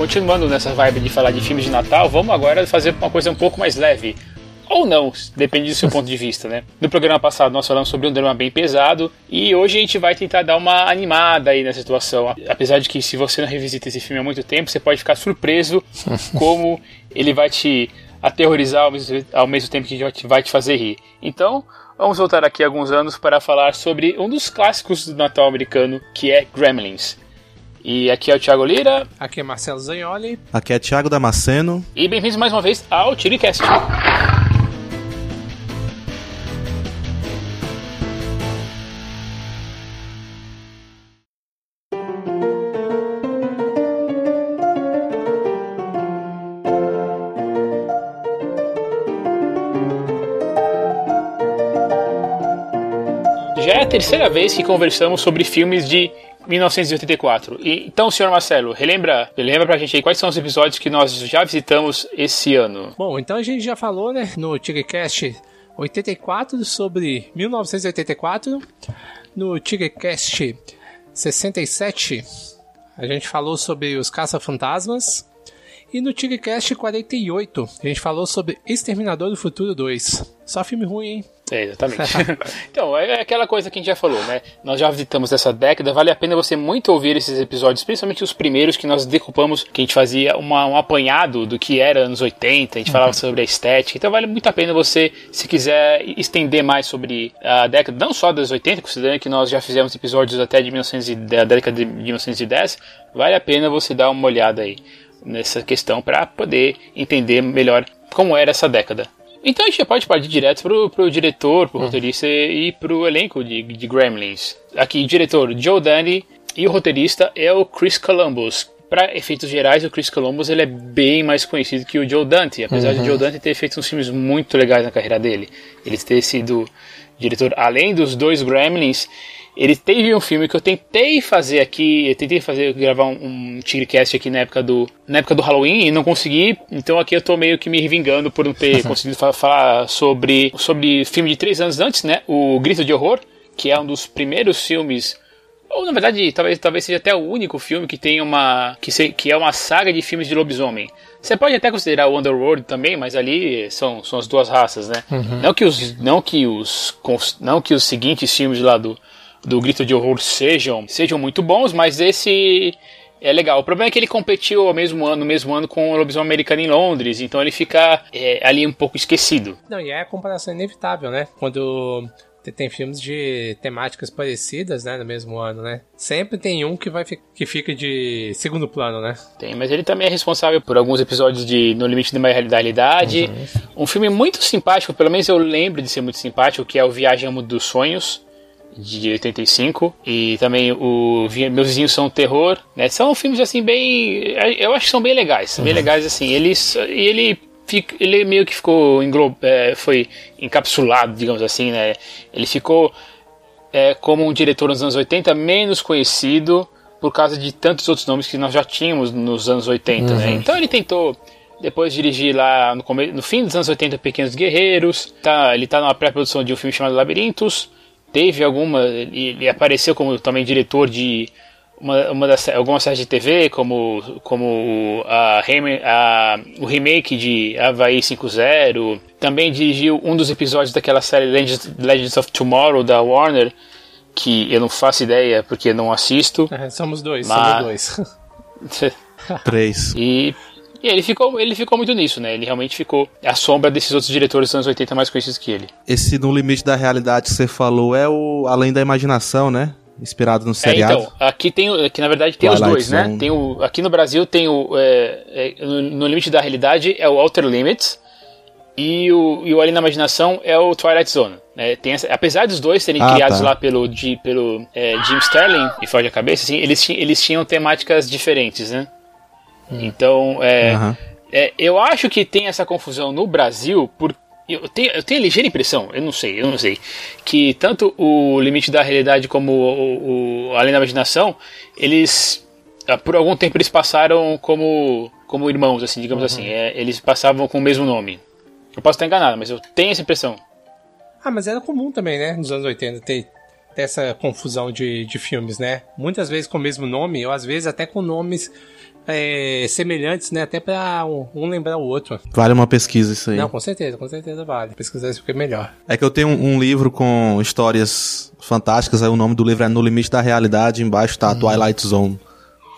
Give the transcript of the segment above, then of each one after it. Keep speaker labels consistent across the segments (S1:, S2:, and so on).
S1: continuando nessa vibe de falar de filmes de Natal, vamos agora fazer uma coisa um pouco mais leve. Ou não, depende do seu ponto de vista, né? No programa passado nós falamos sobre um drama bem pesado e hoje a gente vai tentar dar uma animada aí na situação. Apesar de que se você não revisita esse filme há muito tempo, você pode ficar surpreso como ele vai te aterrorizar ao mesmo, ao mesmo tempo que vai te fazer rir. Então, vamos voltar aqui alguns anos para falar sobre um dos clássicos do Natal americano, que é Gremlins. E aqui é o Thiago Lira.
S2: Aqui é Marcelo Zagnoli.
S3: Aqui é Thiago Damasceno.
S1: E bem-vindos mais uma vez ao TiriCast. Já é a terceira vez que conversamos sobre filmes de 1984. E, então, senhor Marcelo, relembra, relembra pra gente aí quais são os episódios que nós já visitamos esse ano.
S2: Bom, então a gente já falou, né, no TigreCast 84 sobre 1984, no TigreCast 67 a gente falou sobre os caça-fantasmas e no TigreCast 48 a gente falou sobre Exterminador do Futuro 2. Só filme ruim, hein?
S1: É, exatamente. então, é aquela coisa que a gente já falou, né? Nós já visitamos essa década, vale a pena você muito ouvir esses episódios, principalmente os primeiros que nós decupamos, que a gente fazia uma, um apanhado do que era anos 80, a gente falava uhum. sobre a estética, então vale muito a pena você, se quiser estender mais sobre a década, não só das 80, considerando que nós já fizemos episódios até de 1910, da década de 1910, vale a pena você dar uma olhada aí nessa questão para poder entender melhor como era essa década. Então a gente pode partir direto pro, pro diretor, pro hum. roteirista e pro elenco de, de Gremlins. Aqui, diretor Joe Dante e o roteirista é o Chris Columbus. Para efeitos gerais, o Chris Columbus ele é bem mais conhecido que o Joe Dante, apesar uhum. de Joe Dante ter feito uns filmes muito legais na carreira dele. Ele ter sido diretor, além dos dois Gremlins, ele teve um filme que eu tentei fazer aqui, eu tentei fazer gravar um, um Tigrecast aqui na época do na época do Halloween e não consegui. Então aqui eu tô meio que me revingando por não ter conseguido falar sobre sobre filme de três anos antes, né? O Grito de Horror, que é um dos primeiros filmes ou na verdade talvez, talvez seja até o único filme que tem uma que, se, que é uma saga de filmes de lobisomem. Você pode até considerar o Underworld também, mas ali são, são as duas raças, né? Uhum. Não que os não que os não que os seguintes filmes lá do do Grito de Horror sejam, sejam muito bons, mas esse é legal. O problema é que ele competiu ao mesmo ano, no mesmo ano com o Lobisomem Americano em Londres, então ele fica é, ali um pouco esquecido.
S2: Não, e é a comparação inevitável, né? Quando tem filmes de temáticas parecidas, né, no mesmo ano, né? Sempre tem um que vai que fica de segundo plano, né?
S1: Tem, mas ele também é responsável por alguns episódios de No Limite da Realidade. Uhum. Um filme muito simpático, pelo menos eu lembro de ser muito simpático, que é o Viagem ao Mundo dos Sonhos de 85 e também o Meus Vizinhos São Terror, né? São filmes assim bem, eu acho que são bem legais, uhum. bem legais assim. Eles e ele fica, ele meio que ficou englob, é, foi encapsulado, digamos assim, né? Ele ficou é, como um diretor nos anos 80 menos conhecido por causa de tantos outros nomes que nós já tínhamos nos anos 80, né? uhum. né? Então ele tentou depois dirigir lá no, no fim dos anos 80 Pequenos Guerreiros, tá, ele está numa pré-produção de um filme chamado Labirintos, teve alguma. Ele apareceu como também diretor de uma, uma das, algumas séries de TV, como, como a, a, o remake de Havaí 5.0. Também dirigiu um dos episódios daquela série Legends, Legends of Tomorrow da Warner, que eu não faço ideia porque não assisto.
S2: É, somos dois, mas... somos
S3: dois. Três.
S1: E e ele ficou, ele ficou muito nisso, né? Ele realmente ficou à sombra desses outros diretores dos anos 80 mais conhecidos que ele.
S3: Esse No Limite da Realidade que você falou é o Além da Imaginação, né? Inspirado no seriado. É, então,
S1: aqui tem, aqui na verdade tem Twilight os dois, né? Zone. né? Tem o, aqui no Brasil tem o é, é, no, Limite da Realidade é o Outer Limits e o, e o Além da Imaginação é o Twilight Zone. Tem essa, apesar dos dois serem ah, criados tá. lá pelo, de, pelo é, Jim Sterling e Foge a Cabeça, assim, eles, eles tinham temáticas diferentes, né? Hum. Então, é, uhum. é, eu acho que tem essa confusão no Brasil por eu tenho, eu tenho a ligeira impressão, eu não sei, eu não sei, que tanto o limite da realidade como o, o além da imaginação, eles ah, por algum tempo eles passaram como como irmãos, assim, digamos uhum. assim, é, eles passavam com o mesmo nome. Eu posso estar enganado, mas eu tenho essa impressão.
S2: Ah, mas era comum também, né, nos anos 80 ter, ter essa confusão de, de filmes, né? Muitas vezes com o mesmo nome, ou às vezes até com nomes é, semelhantes, né? Até pra um, um, lembrar o outro.
S3: Vale uma pesquisa isso aí.
S2: Não, com certeza, com certeza vale. Pesquisar isso porque é melhor.
S3: É que eu tenho um, um livro com histórias fantásticas, aí o nome do livro é No Limite da Realidade, embaixo tá hum. Twilight Zone.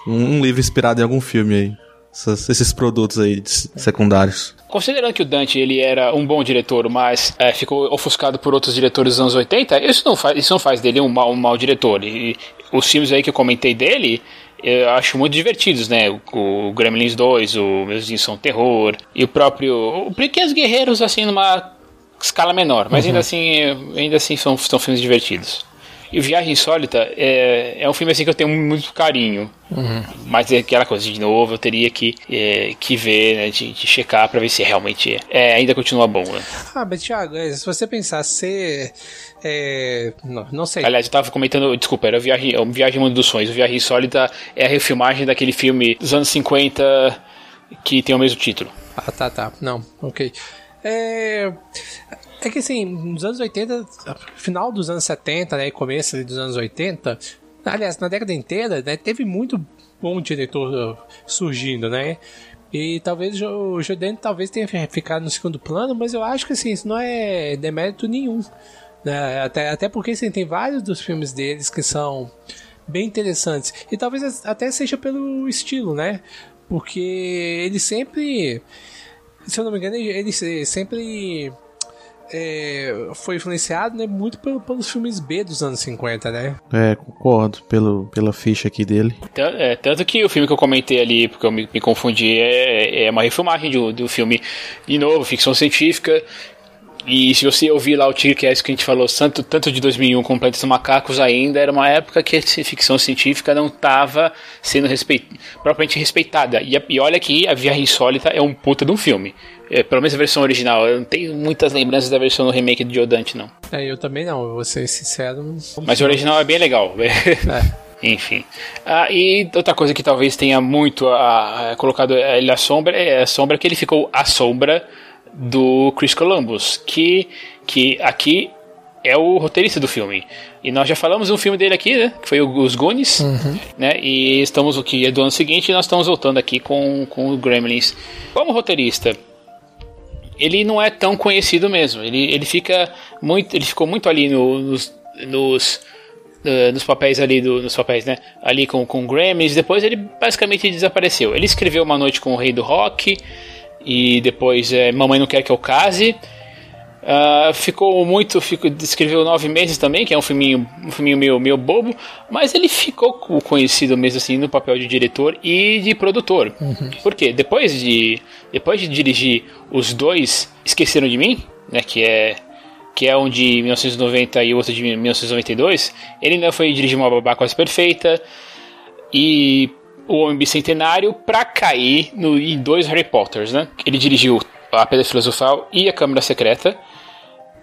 S3: Um, um livro inspirado em algum filme aí essas, esses produtos aí secundários.
S1: Considerando que o Dante ele era um bom diretor, mas é, ficou ofuscado por outros diretores dos anos 80, isso não faz, isso não faz dele um mau, um mau diretor. E os filmes aí que eu comentei dele, eu acho muito divertidos, né? O, o Gremlins 2, o Meus Vizinhos São Terror, e o próprio. O Pequenos Guerreiros, assim, numa escala menor, mas uhum. ainda assim, ainda assim são, são filmes divertidos. E Viagem Insólita é, é um filme assim que eu tenho muito carinho. Uhum. Mas é aquela coisa, de novo, eu teria que, é, que ver, né, de, de checar para ver se realmente é, ainda continua bom. Né?
S2: Ah, mas Thiago, é, se você pensar, ser. É, não, não sei.
S1: Aliás, eu tava comentando, desculpa, era Viagem, Viagem Mundo dos Sonhos. O Viagem Insólita é a refilmagem daquele filme dos anos 50 que tem o mesmo título.
S2: Ah, tá, tá. Não, ok. É. É que assim, nos anos 80, final dos anos 70, né, começo dos anos 80, aliás, na década inteira, né, teve muito bom diretor uh, surgindo, né? E talvez o Jordan talvez tenha ficado no segundo plano, mas eu acho que assim, isso não é demérito nenhum. Né? Até, até porque assim, tem vários dos filmes deles que são bem interessantes. E talvez até seja pelo estilo, né? Porque ele sempre, se eu não me engano, ele sempre é, foi influenciado né, muito pelo, pelos filmes B dos anos 50, né?
S3: É, concordo pelo, pela ficha aqui dele.
S1: Tanto, é, tanto que o filme que eu comentei ali, porque eu me, me confundi, é, é uma refilmagem do, do filme, de novo, ficção científica, e se você ouvir lá o Tigrecast que a gente falou tanto, tanto de 2001 como Planetas Macacos ainda, era uma época que a ficção científica não estava sendo respeit, propriamente respeitada. E, e olha que A Viagem Insólita é um puta de um filme. É, pelo menos a versão original. Eu não tenho muitas lembranças da versão do remake do Diodante, não.
S2: É, eu também não, eu vou ser sincero.
S1: Mas o original é bem legal. É. Enfim. Ah, e outra coisa que talvez tenha muito ah, colocado ele à sombra é a sombra que ele ficou à sombra do Chris Columbus, que, que aqui é o roteirista do filme. E nós já falamos um filme dele aqui, né? Que foi Os Goonies, uhum. né? E estamos, o que é do ano seguinte, e nós estamos voltando aqui com, com o Gremlins. Como roteirista, ele não é tão conhecido mesmo. Ele, ele fica muito, ele ficou muito ali no, nos, nos, uh, nos papéis ali do, nos papéis, né? Ali com com Gremlins. Depois ele basicamente desapareceu. Ele escreveu Uma Noite com o Rei do Rock e depois é, Mamãe Não Quer Que Eu Case. Uh, ficou muito, ficou, escreveu Nove Meses também, que é um filminho, um filminho meio, meio bobo, mas ele ficou conhecido mesmo assim no papel de diretor e de produtor. Uhum. Porque depois de, depois de dirigir os dois Esqueceram de Mim, né, que é que é um de 1990 e outro de 1992, ele ainda foi dirigir uma babá quase perfeita e o Homem Bicentenário para cair no, em dois Harry Potters, né? Ele dirigiu A Pedra Filosofal e A Câmara Secreta.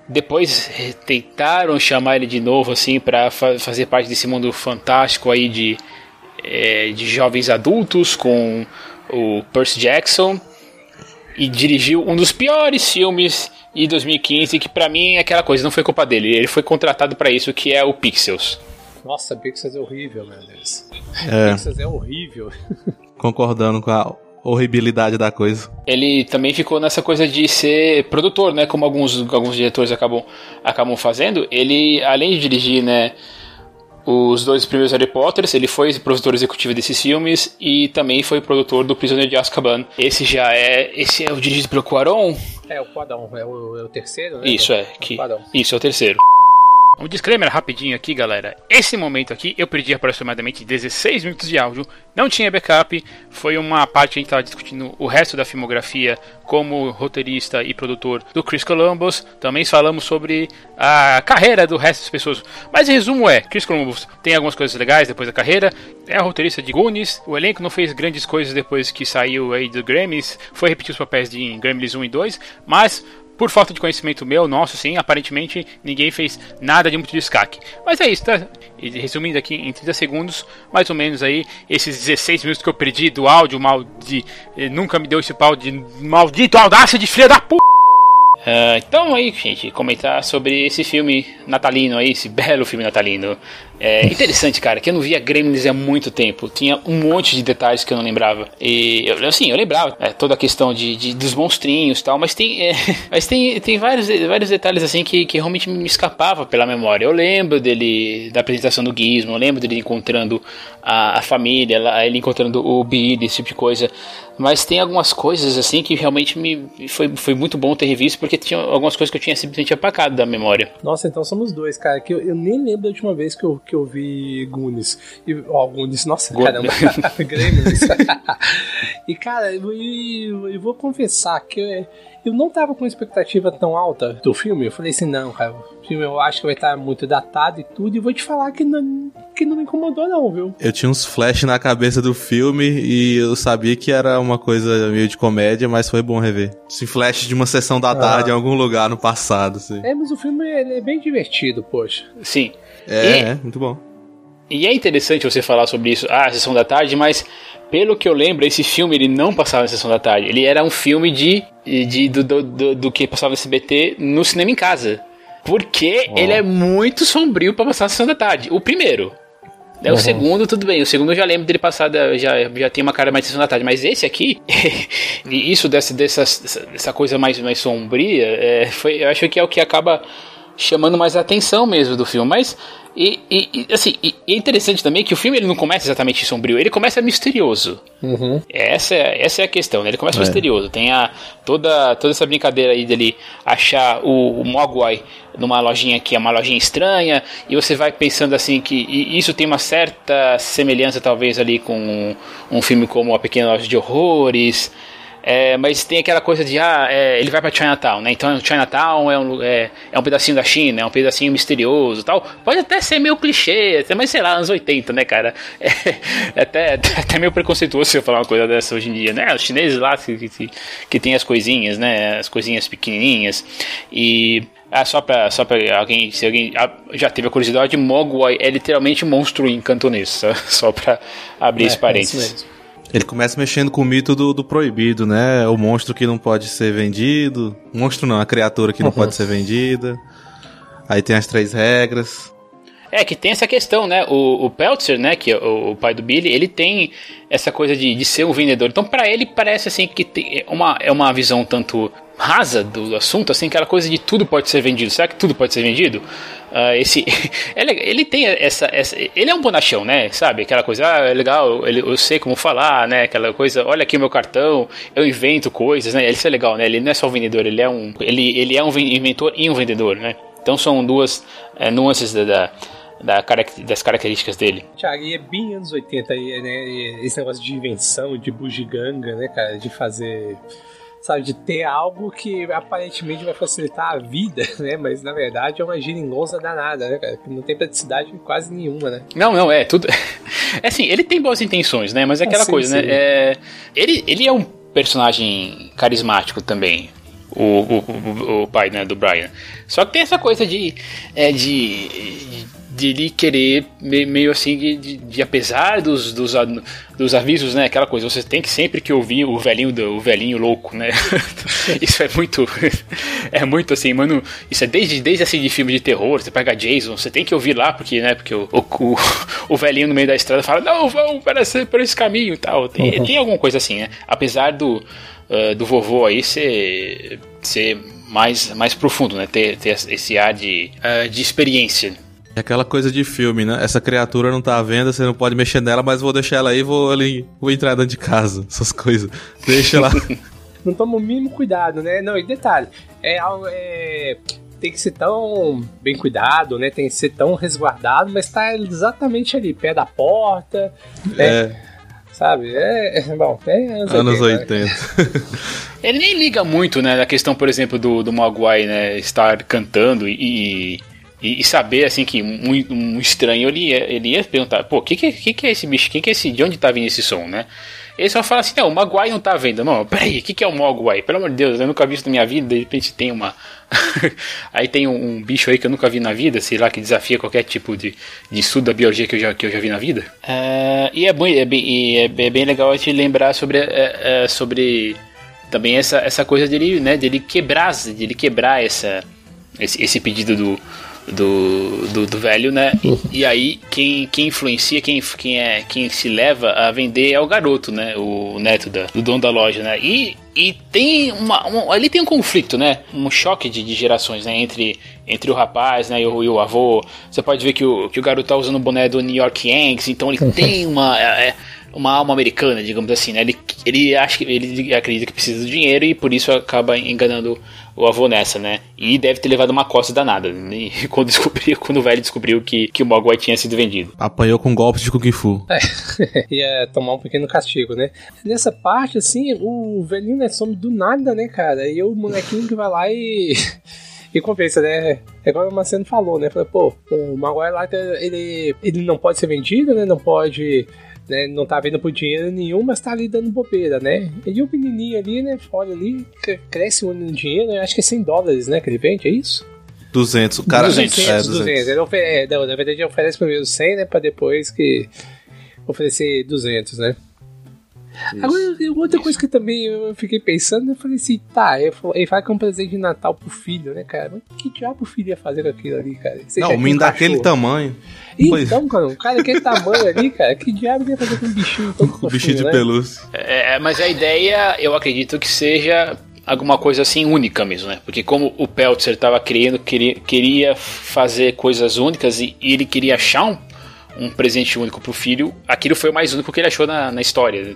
S1: Depois eh, tentaram chamar ele de novo assim para fa fazer parte desse mundo fantástico aí de, é, de jovens adultos com o Percy Jackson e dirigiu um dos piores filmes de 2015 que para mim é aquela coisa não foi culpa dele ele foi contratado para isso que é o Pixels
S2: nossa, Pixels é horrível, meu Deus. É. Pixels é horrível.
S3: Concordando com a horribilidade da coisa.
S1: Ele também ficou nessa coisa de ser produtor, né? Como alguns, alguns diretores acabam, acabam fazendo. Ele, além de dirigir, né? Os dois primeiros Harry Potters, ele foi produtor executivo desses filmes e também foi produtor do Prisioneiro de Azkaban. Esse já é. Esse é o dirigido pelo Quaron?
S2: É, o Quaron, é o, é o terceiro, né?
S1: Isso, é. Que, isso, é o terceiro. Um disclaimer rapidinho aqui, galera. Esse momento aqui eu perdi aproximadamente 16 minutos de áudio, não tinha backup, foi uma parte que a gente estava discutindo o resto da filmografia como roteirista e produtor do Chris Columbus. Também falamos sobre a carreira do resto das pessoas. Mas em resumo é, Chris Columbus tem algumas coisas legais depois da carreira, é roteirista de Goonies, o elenco não fez grandes coisas depois que saiu aí do Grammys, foi repetir os papéis de Grammys 1 e 2, mas por falta de conhecimento meu, nosso, sim, aparentemente ninguém fez nada de muito destaque. Mas é isso, tá? Resumindo aqui em 30 segundos, mais ou menos aí, esses 16 minutos que eu perdi do áudio mal de. Eh, nunca me deu esse pau de maldito audácia de filha da p. Uh, então aí, gente, comentar sobre esse filme natalino aí, esse belo filme natalino É interessante, cara, que eu não via Gremlins há muito tempo. Tinha um monte de detalhes que eu não lembrava. E, eu, assim, eu lembrava é, toda a questão de, de, dos monstrinhos e tal, mas tem, é, mas tem, tem vários, vários detalhes assim que, que realmente me escapava pela memória. Eu lembro dele, da apresentação do Gizmo, eu lembro dele encontrando a, a família, ele encontrando o Billy, esse tipo de coisa. Mas tem algumas coisas assim que realmente me foi, foi muito bom ter revisto, porque tinha algumas coisas que eu tinha simplesmente apagado da memória.
S2: Nossa, então somos dois, cara. Que eu, eu nem lembro da última vez que eu, que eu vi Goonies. E, ó, Goonies, nossa, Go caramba. Gremlins. e, cara, eu, eu, eu, vou confessar que eu, eu não tava com expectativa tão alta do filme. Eu falei assim, não, cara, o filme eu acho que vai estar muito datado e tudo. E vou te falar que não, que não me incomodou, não, viu?
S3: Eu tinha uns flash na cabeça do filme e eu sabia que era uma coisa meio de comédia, mas foi bom rever. Esse flash de uma sessão da tarde ah. em algum lugar no passado, assim.
S2: É, mas o filme é bem divertido, poxa.
S1: Sim.
S3: É, e... é, muito bom.
S1: E é interessante você falar sobre isso, ah, a sessão da tarde, mas pelo que eu lembro, esse filme ele não passava na sessão da tarde. Ele era um filme de, de do, do, do, do que passava no SBT no cinema em casa. Porque oh. ele é muito sombrio para passar na sessão da tarde. O primeiro. É uhum. O segundo, tudo bem. O segundo eu já lembro dele passar, já, já tem uma cara mais de sessão da tarde. Mas esse aqui, isso dessa, dessa, dessa coisa mais, mais sombria, é, foi, eu acho que é o que acaba chamando mais a atenção mesmo do filme. Mas e, e, assim, e, é interessante também que o filme ele não começa exatamente sombrio, ele começa misterioso. Uhum. Essa, é, essa é a questão, né? Ele começa é. misterioso. Tem a, toda, toda essa brincadeira aí dele achar o, o Mogwai numa lojinha que é uma lojinha estranha, e você vai pensando assim que isso tem uma certa semelhança talvez ali com um, um filme como A Pequena Loja de Horrores. É, mas tem aquela coisa de, ah, é, ele vai para Chinatown, né? Então Chinatown é um, é, é um pedacinho da China, é um pedacinho misterioso tal. Pode até ser meio clichê, até, mas sei lá, anos 80, né, cara? É, até, até meio preconceituoso você falar uma coisa dessa hoje em dia, né? Os chineses lá que, que, que tem as coisinhas, né? As coisinhas pequenininhas. E ah, só pra, só pra alguém, se alguém já teve a curiosidade, Mogwai é literalmente monstro em cantonês, só, só pra abrir é, esse parênteses. É
S3: ele começa mexendo com o mito do, do, proibido, né? O monstro que não pode ser vendido. Monstro não, a criatura que não uhum. pode ser vendida. Aí tem as três regras.
S1: É, que tem essa questão, né? O, o Peltzer, né, que é o, o, pai do Billy, ele tem essa coisa de, de ser um vendedor. Então, para ele, parece assim que tem uma, é uma visão tanto rasa do assunto, assim, aquela coisa de tudo pode ser vendido. Será que tudo pode ser vendido? Uh, esse, ele, ele tem essa, essa, Ele é um bonachão, né? Sabe? Aquela coisa, ah, é legal, ele, eu sei como falar, né? Aquela coisa, olha aqui o meu cartão, eu invento coisas, né? Isso é legal, né? Ele não é só um vendedor, ele é um, ele, ele é um inventor e um vendedor, né? Então são duas é, nuances da, da da, das características dele.
S2: Tiago, e é bem anos 80 aí, né? Esse negócio de invenção, de bugiganga, né, cara? De fazer sabe, de ter algo que aparentemente vai facilitar a vida, né? Mas na verdade é uma geringonça danada, né, cara? Que não tem praticidade quase nenhuma, né?
S1: Não, não, é tudo. É assim, ele tem boas intenções, né? Mas é aquela ah, sim, coisa, né? sim. né? É... Ele, ele é um personagem carismático também. O, o, o, o pai né, do Brian. Só que tem essa coisa de, é, de, de de ele querer meio assim de, de, de, apesar dos, dos, dos avisos, né, aquela coisa, você tem que sempre que ouvir o velhinho o velhinho louco, né? isso é muito é muito assim, mano, isso é desde desde assim de filme de terror, você pega Jason, você tem que ouvir lá porque, né, porque o, o, o velhinho no meio da estrada fala: "Não, vamos para esse, por esse caminho", e tal. Tem, uhum. tem alguma coisa assim, né? Apesar do uh, do vovô aí ser ser mais, mais profundo, né? Ter, ter esse ar de, uh, de experiência
S3: é aquela coisa de filme, né? Essa criatura não tá à venda, você não pode mexer nela, mas vou deixar ela aí, vou ali, vou entrar dentro de casa, essas coisas. Deixa lá.
S2: não toma o mínimo cuidado, né? Não, e detalhe, é, é tem que ser tão bem cuidado, né? Tem que ser tão resguardado, mas tá exatamente ali, pé da porta, né? É. Sabe? É, é bom, é anos,
S3: anos 80. 80.
S1: Ele nem liga muito, né, da questão, por exemplo, do, do Mogwai, né, estar cantando e, e, e, saber, assim, que um, um, estranho ele ia, ele ia perguntar: pô, o que, que, que, é esse bicho? Que que é esse, de onde tá vindo esse som, né? Ele só fala assim: não, o Maguai não tá vendo. Não, peraí, o que, que é o Mogwai? Pelo amor de Deus, eu nunca vi isso na minha vida. De repente tem uma. aí tem um, um, bicho aí que eu nunca vi na vida, sei lá, que desafia qualquer tipo de, de estudo da biologia que eu já, que eu já vi na vida. Uh, e é, bem, é, bem, é, é bem legal gente lembrar sobre, é, é, sobre também essa, essa coisa dele, né, dele quebrar, dele quebrar essa, esse, esse pedido do do, do, do velho, né? E, e, aí quem, quem influencia, quem, quem, é, quem se leva a vender é o garoto, né? O neto da, do dono da loja, né? E, e tem uma, um, ali tem um conflito, né? Um choque de, de gerações, né? Entre, entre o rapaz né? e, o, e o avô. Você pode ver que o, que o garoto tá usando o boné do New York Yankees, então ele tem uma... É, é uma alma americana, digamos assim, né? Ele, ele acha que ele acredita que precisa do dinheiro e por isso acaba enganando o avô nessa, né? E deve ter levado uma costa danada. Né? quando descobriu, quando o velho descobriu que, que o Mogwai tinha sido vendido.
S3: Apanhou com golpes de Kung Fu.
S2: É, ia tomar um pequeno castigo, né? Nessa parte, assim, o velhinho né, some do nada, né, cara? E o molequinho que vai lá e. e compensa, né? É igual o Marcelo falou, né? Falei, pô, o Maguire lá, ele, ele não pode ser vendido, né? Não pode né? Não tá vendo por dinheiro nenhum, mas tá ali dando bobeira, né? E o pequenininho ali, né? Fora ali, cresce um dinheiro, acho que é 100 dólares, né? Que ele vende, é isso?
S3: 200, o cara...
S2: 200, 200. É, 200. Ele oferece, não, na verdade ele oferece primeiro 100, né? Pra depois que oferecer 200, né? Isso. Agora, outra coisa que também eu fiquei pensando, eu falei assim, tá, ele fala que é um presente de Natal pro filho, né, cara? Mas que diabo o filho ia fazer com aquilo ali, cara?
S3: Você não, o menino daquele tamanho.
S2: Então, cara, um cara daquele tamanho ali, cara, que diabo ia fazer com um bichinho tão
S3: O bichinho de né? pelúcia.
S1: É, é, mas a ideia, eu acredito que seja alguma coisa assim única mesmo, né? Porque como o Peltzer estava querendo, queria, queria fazer coisas únicas e, e ele queria achar um, um presente único pro filho, aquilo foi o mais único que ele achou na, na história.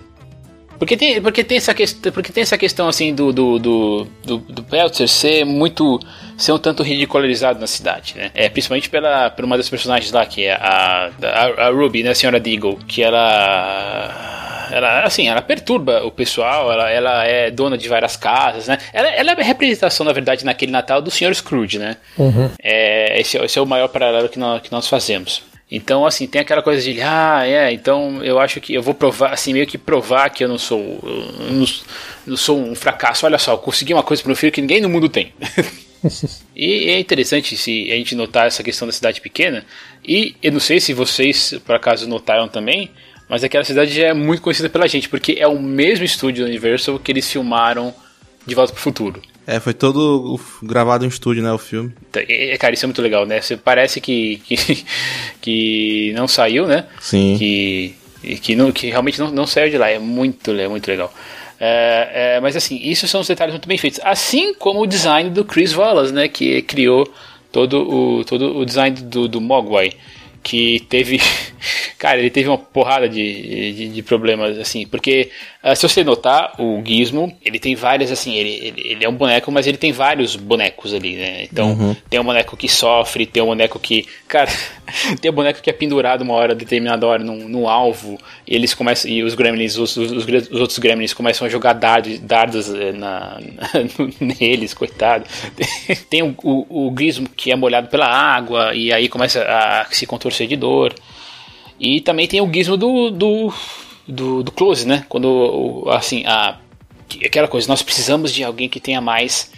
S1: Porque tem, porque tem, essa, questão, porque tem essa questão assim do, do, do, do, do Peltzer ser muito. ser um tanto ridicularizado na cidade, né? É, principalmente pela, por uma das personagens lá, que é a, a, a Ruby, né? A senhora Deagle, que ela ela assim, ela perturba o pessoal, ela, ela é dona de várias casas, né? Ela, ela é a representação, na verdade, naquele Natal do Sr. Scrooge, né? Uhum. É, esse, esse, é o maior paralelo que nós, que nós fazemos. Então, assim, tem aquela coisa de, ah, é, então eu acho que eu vou provar, assim, meio que provar que eu não sou, eu não, não, sou um fracasso. Olha só, eu consegui uma coisa para meu filho que ninguém no mundo tem. e é interessante se a gente notar essa questão da cidade pequena. E eu não sei se vocês, por acaso, notaram também, mas aquela cidade já é muito conhecida pela gente, porque é o mesmo estúdio da Universal que eles filmaram De Volta para o Futuro.
S3: É, foi todo gravado em estúdio, né, o filme.
S1: É, cara, isso é muito legal, né? Você parece que, que, que não saiu, né?
S3: Sim.
S1: Que, que, não, que realmente não, não saiu de lá. É muito, é muito legal. É, é, mas assim, isso são os detalhes muito bem feitos. Assim como o design do Chris Wallace, né? Que criou todo o, todo o design do, do Mogwai que teve. Cara, ele teve uma porrada de, de, de problemas, assim, porque uh, se você notar, o Gizmo, ele tem várias, assim, ele, ele, ele, é um boneco, mas ele tem vários bonecos ali, né? Então, uhum. tem um boneco que sofre, tem um boneco que. Cara, tem um boneco que é pendurado uma hora, determinada hora, num, num alvo, e eles começam. E os gremlins, os, os, os outros gremlins começam a jogar dardos, dardos eh, na, na, neles, coitado. Tem o, o, o Gizmo que é molhado pela água, e aí começa a se contorcer de dor. E também tem o gizmo do, do, do, do close, né? Quando, assim, a, aquela coisa, nós precisamos de alguém que tenha mais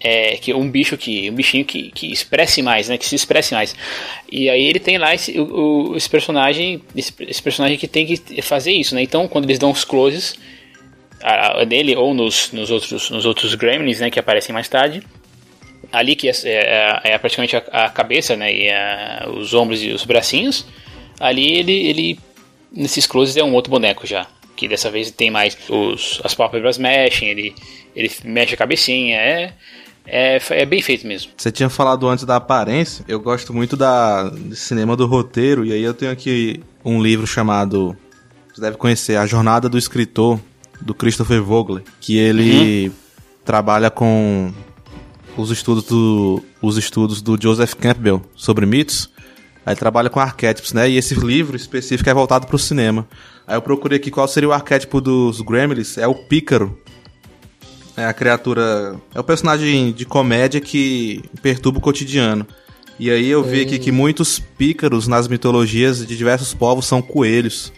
S1: é, que um bicho que um bichinho que, que expresse mais, né, que se expresse mais. E aí ele tem lá esse, o, esse personagem, esse, esse, personagem que tem que fazer isso, né? Então quando eles dão os closes a, a nele ou nos, nos outros nos outros gremlins, né, que aparecem mais tarde, ali que é, é, é praticamente a, a, cabeça, né, e a, os ombros e os bracinhos, ali ele, ele nesses closes é um outro boneco já, que dessa vez tem mais os, as pálpebras mexem, ele, ele mexe a cabecinha, é, é, é bem feito mesmo.
S3: Você tinha falado antes da aparência, eu gosto muito da do cinema do roteiro, e aí eu tenho aqui um livro chamado, você deve conhecer, A Jornada do Escritor, do Christopher Vogler, que ele uhum. trabalha com os estudos do, os estudos do Joseph Campbell sobre mitos. Aí trabalha com arquétipos, né? E esse livro específico é voltado para o cinema. Aí eu procurei aqui qual seria o arquétipo dos Gremlins. É o Pícaro. É a criatura. É o personagem de comédia que perturba o cotidiano. E aí eu vi aqui que muitos pícaros nas mitologias de diversos povos são coelhos.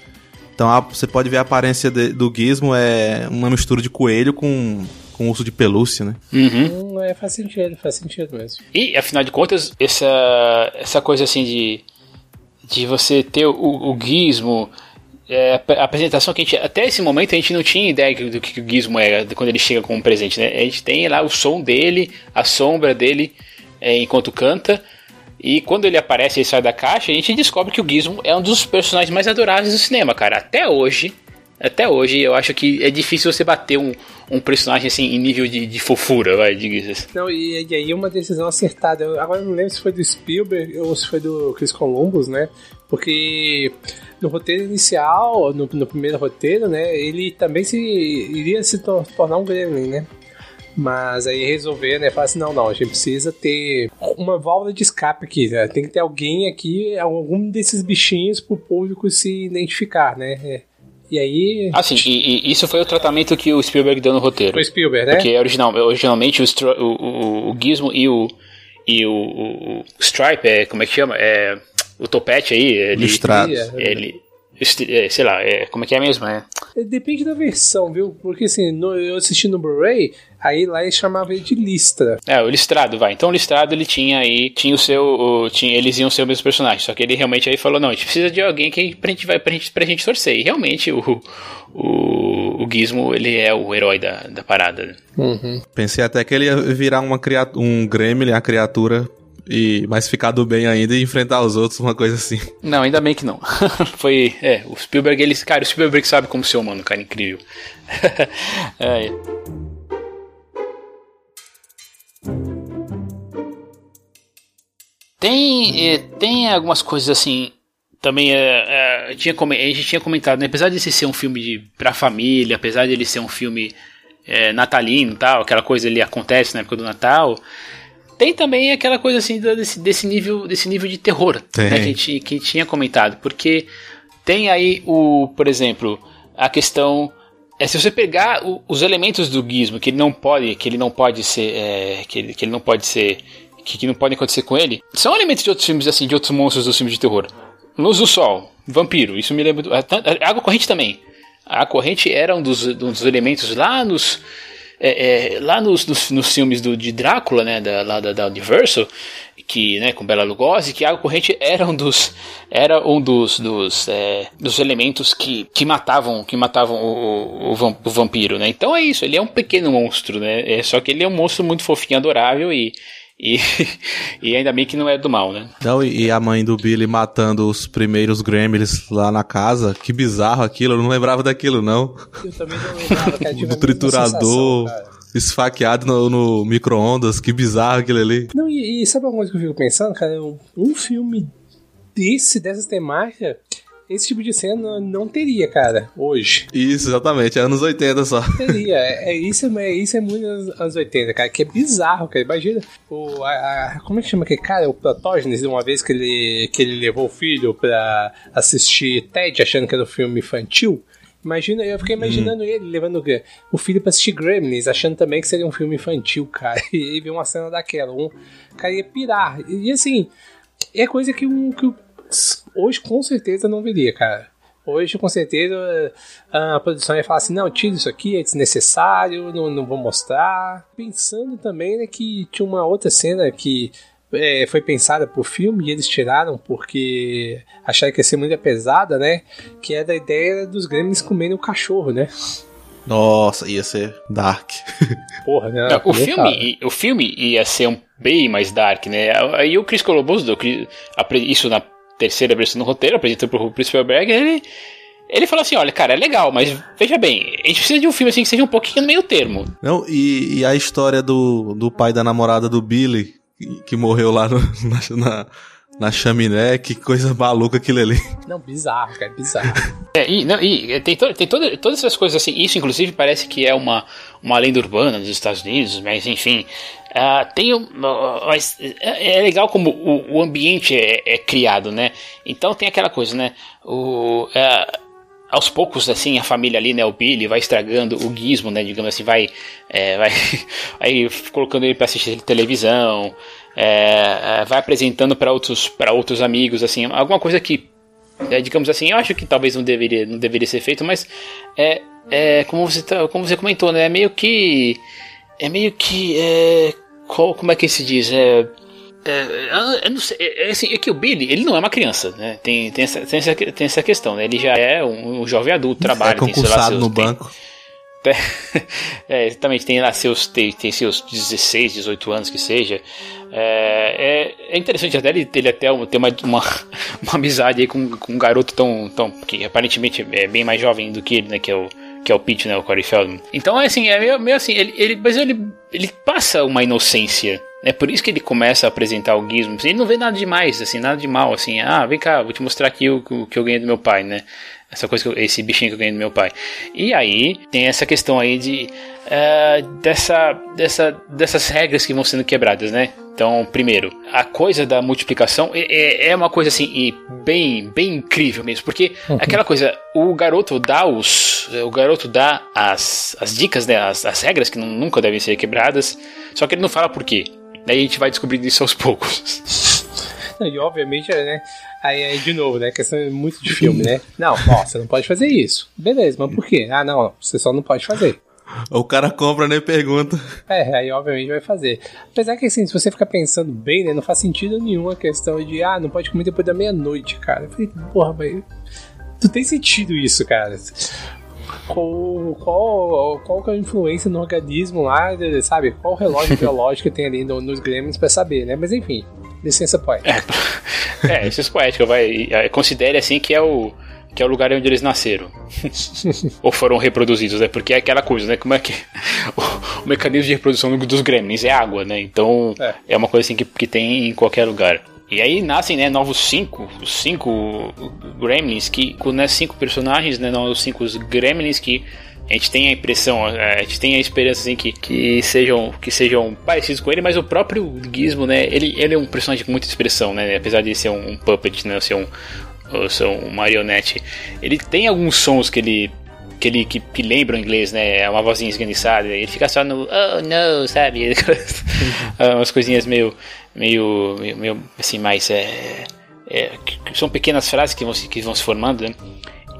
S3: Então a, você pode ver a aparência de, do gizmo é uma mistura de coelho com com urso de pelúcia, né?
S2: Uhum. Hum, é, faz sentido, faz sentido mesmo.
S1: E, afinal de contas, essa, essa coisa assim de, de você ter o, o gizmo, é, a apresentação que a gente, até esse momento a gente não tinha ideia do que o gizmo era quando ele chega com um presente, né? A gente tem lá o som dele, a sombra dele é, enquanto canta, E quando ele aparece e sai da caixa, a gente descobre que o Gizmo é um dos personagens mais adoráveis do cinema, cara. Até hoje, até hoje, eu acho que é difícil você bater um, um personagem assim em nível de, de fofura, vai, diga
S2: Não, e, e, aí uma decisão acertada. Eu, agora não lembro se foi do Spielberg ou se foi do Chris Columbus, né? Porque no roteiro inicial, no, no primeiro roteiro, né, ele também se iria se tor tornar um gremlin, né? Mas aí resolver, né? Falar assim, não, não, a gente precisa ter uma válvula de escape aqui, né? Tem que ter alguém aqui, algum desses bichinhos pro público se identificar, né? É. E aí.
S1: Assim, e, e, isso foi o tratamento que o Spielberg deu no roteiro.
S2: Foi Spielberg, né?
S1: Porque original, originalmente o, o, o, o Gizmo e o. E o, o, Stripe, é, como é que chama? É, o topete aí. Ele,
S3: Listrado.
S1: Ele, é, sei lá, é, como é que é mesmo? É.
S2: é depende da versão, viu? Porque assim, no, eu assisti no Blu-ray, aí lá eles chamavam ele de listra.
S1: É, o listrado, vai. Então o listrado ele tinha aí, tinha o seu, o, tinha, eles iam ser o mesmo personagem, só que ele realmente aí falou, não, a gente precisa de alguém que pra gente vai pra gente, pra gente torcer. E realmente o, o, o Gizmo, ele é o herói da, da parada.
S3: Uhum. Pensei até que ele ia virar uma criatura, um Gremlin, a criatura e mais ficar do bem ainda e enfrentar os outros, uma coisa assim.
S1: Não, ainda bem que não. Foi, é, o Spielberg, ele, cara, o Spielberg sabe como ser humano, cara, incrível. é. Tem, é, tem algumas coisas assim. Também é, é, tinha, a gente tinha comentado, né? apesar de esse ser um filme de, pra família, apesar de ele ser um filme é, natalino tal, aquela coisa ali acontece na época do Natal, tem também aquela coisa assim desse, desse nível desse nível de terror né, que, a gente, que a gente tinha comentado. Porque tem aí o, por exemplo, a questão é se você pegar o, os elementos do gizmo que ele não pode que ele não pode ser é, que, ele, que ele não pode ser que, que não podem acontecer com ele são elementos de outros filmes assim de outros monstros dos filmes de terror luz do sol vampiro isso me lembra do, água corrente também a corrente era um dos, um dos elementos lá nos é, é, lá nos, nos, nos, filmes do, de Drácula, né, da, lá da, da Universal, que, né, com Bela Lugosi, que a água corrente era um dos, era um dos, dos, é, dos elementos que, que matavam, que matavam o, o, o, vampiro, né. Então é isso, ele é um pequeno monstro, né, é, só que ele é um monstro muito fofinho, adorável e e, e ainda bem que não é do mal, né?
S3: Não, e a mãe do Billy matando os primeiros Gremlins lá na casa. Que bizarro aquilo, eu não lembrava daquilo, não. Eu também não lembrava, cara. Do triturador esfaqueado no, no micro-ondas, que bizarro aquilo ali.
S2: Não, e, e, sabe uma coisa que eu fico pensando, cara? Um, um filme desse, dessas temáticas, esse tipo de cena não teria, cara, hoje.
S3: Isso, exatamente, é anos 80 só.
S2: Teria, é, é, isso, é, isso é muito anos 80, cara, que é bizarro, cara. Imagina, o, a, a, como é que chama aquele cara? O Protógenes, uma vez que ele, que ele levou o filho pra assistir Ted, achando que era um filme infantil. Imagina, eu fiquei imaginando hum. ele levando o filho pra assistir Gremlins, achando também que seria um filme infantil, cara. E viu uma cena daquela. Um cara ia pirar. E assim, é coisa que, um, que o hoje com certeza não veria, cara. Hoje, com certeza, a produção ia falar assim: não, tira isso aqui, é desnecessário, não, não vou mostrar. Pensando também né, que tinha uma outra cena que é, foi pensada pro filme e eles tiraram porque acharam que ia ser muito pesada, né? Que é da ideia dos Gremlins comendo o cachorro, né?
S3: Nossa, ia ser dark.
S2: Porra, né?
S1: Não, o, filme, o filme ia ser um bem mais dark, né? Aí o Chris Columbus, isso na terceira versão do roteiro, apresentou pro, pro Spielberg, ele, ele falou assim, olha, cara, é legal, mas veja bem, a gente precisa de um filme assim que seja um pouquinho no meio termo.
S3: Não, e, e a história do, do pai da namorada do Billy, que, que morreu lá no, na, na chaminé, que coisa maluca aquilo ali.
S2: Não, bizarro, cara, bizarro.
S1: É, e, não, e tem, to, tem toda, todas essas coisas assim, isso inclusive parece que é uma, uma lenda urbana dos Estados Unidos, mas enfim, uh, tem uh, mas é, é legal como o, o ambiente é, é, criado, né? Então tem aquela coisa, né? O, uh, aos poucos, assim, a família ali, né, o Billy, vai estragando o gizmo, né, digamos assim, vai, é, vai aí colocando ele para assistir televisão, é, é, vai apresentando para outros, para outros amigos, assim, alguma coisa que, é, digamos assim, eu acho que talvez não deveria, não deveria ser feito, mas é, é como você, tá, como você comentou, né, é meio que, é meio que, é, qual, como é que se diz, é, é, é, sei, é, é, assim, é que o Billy, ele não é uma criança, né? Tem, tem, essa, tem, essa, tem essa questão, né? Ele já é um, um jovem adulto, trabalha, é
S3: concursado tem, lá, no
S1: tem,
S3: banco.
S1: é, exatamente, tem lá seus, tem, tem seus 16, 18 anos que seja. É, é, é interessante até ele, ele até ter uma, uma, uma, amizade aí com, com um garoto tão, tão. que aparentemente é bem mais jovem do que ele, né? Que é o, que é o Pete, né? O Corey Feldman. Então é assim, é meio, meio assim, ele, ele, mas ele, ele passa uma inocência. É por isso que ele começa a apresentar o gizmo. Ele não vê nada demais, assim, nada de mal, assim. Ah, vem cá, vou te mostrar aqui o, o que eu ganhei do meu pai, né? Essa coisa, eu, esse bichinho que eu ganhei do meu pai. E aí tem essa questão aí de uh, dessa, dessa, dessas regras que vão sendo quebradas, né? Então, primeiro, a coisa da multiplicação é, é, é uma coisa assim bem, bem incrível mesmo, porque uhum. aquela coisa, o garoto dá os, o garoto dá as, as dicas, né, as, as regras que nunca devem ser quebradas, só que ele não fala por quê. Daí a gente vai descobrindo isso aos poucos.
S2: E obviamente, né? Aí, aí, de novo, né? Questão muito de filme, né? Não, ó, você não pode fazer isso. Beleza, mas por quê? Ah, não, você só não pode fazer.
S3: O cara compra, nem pergunta.
S2: É, aí obviamente vai fazer. Apesar que assim, se você ficar pensando bem, né, não faz sentido nenhum a questão de, ah, não pode comer depois da meia-noite, cara. Eu falei, porra, mas. Não tem sentido isso, cara. Qual, qual, qual que é a influência no organismo lá, sabe? Qual relógio biológico tem ali no, nos grêmios pra saber, né? Mas enfim, licença poética.
S1: É, é licença poética, vai. É, considere assim que é o que é o lugar onde eles nasceram. Ou foram reproduzidos, né? Porque é aquela coisa, né? Como é que. o, mecanismo de reprodução dos gremlins é água, né? Então é, é uma coisa assim que, que tem em qualquer lugar. E aí nascem, né, novos cinco, cinco gremlins, que, né, cinco personagens, né, novos cinco gremlins que a gente tem a impressão, a gente tem a esperança assim, que, que, sejam, que sejam parecidos com ele, mas o próprio Gizmo, né, ele, ele é um personagem com muita expressão, né, apesar de ser um, um puppet, né, ser um, ser um marionete, ele tem alguns sons que ele que ele que, que lembra o inglês, né? É uma vozinha esganiçada. Ele fica só no oh no, sabe? Umas coisinhas meio, meio, meio, meio assim, mais. É, é, são pequenas frases que vão, que vão se formando, né?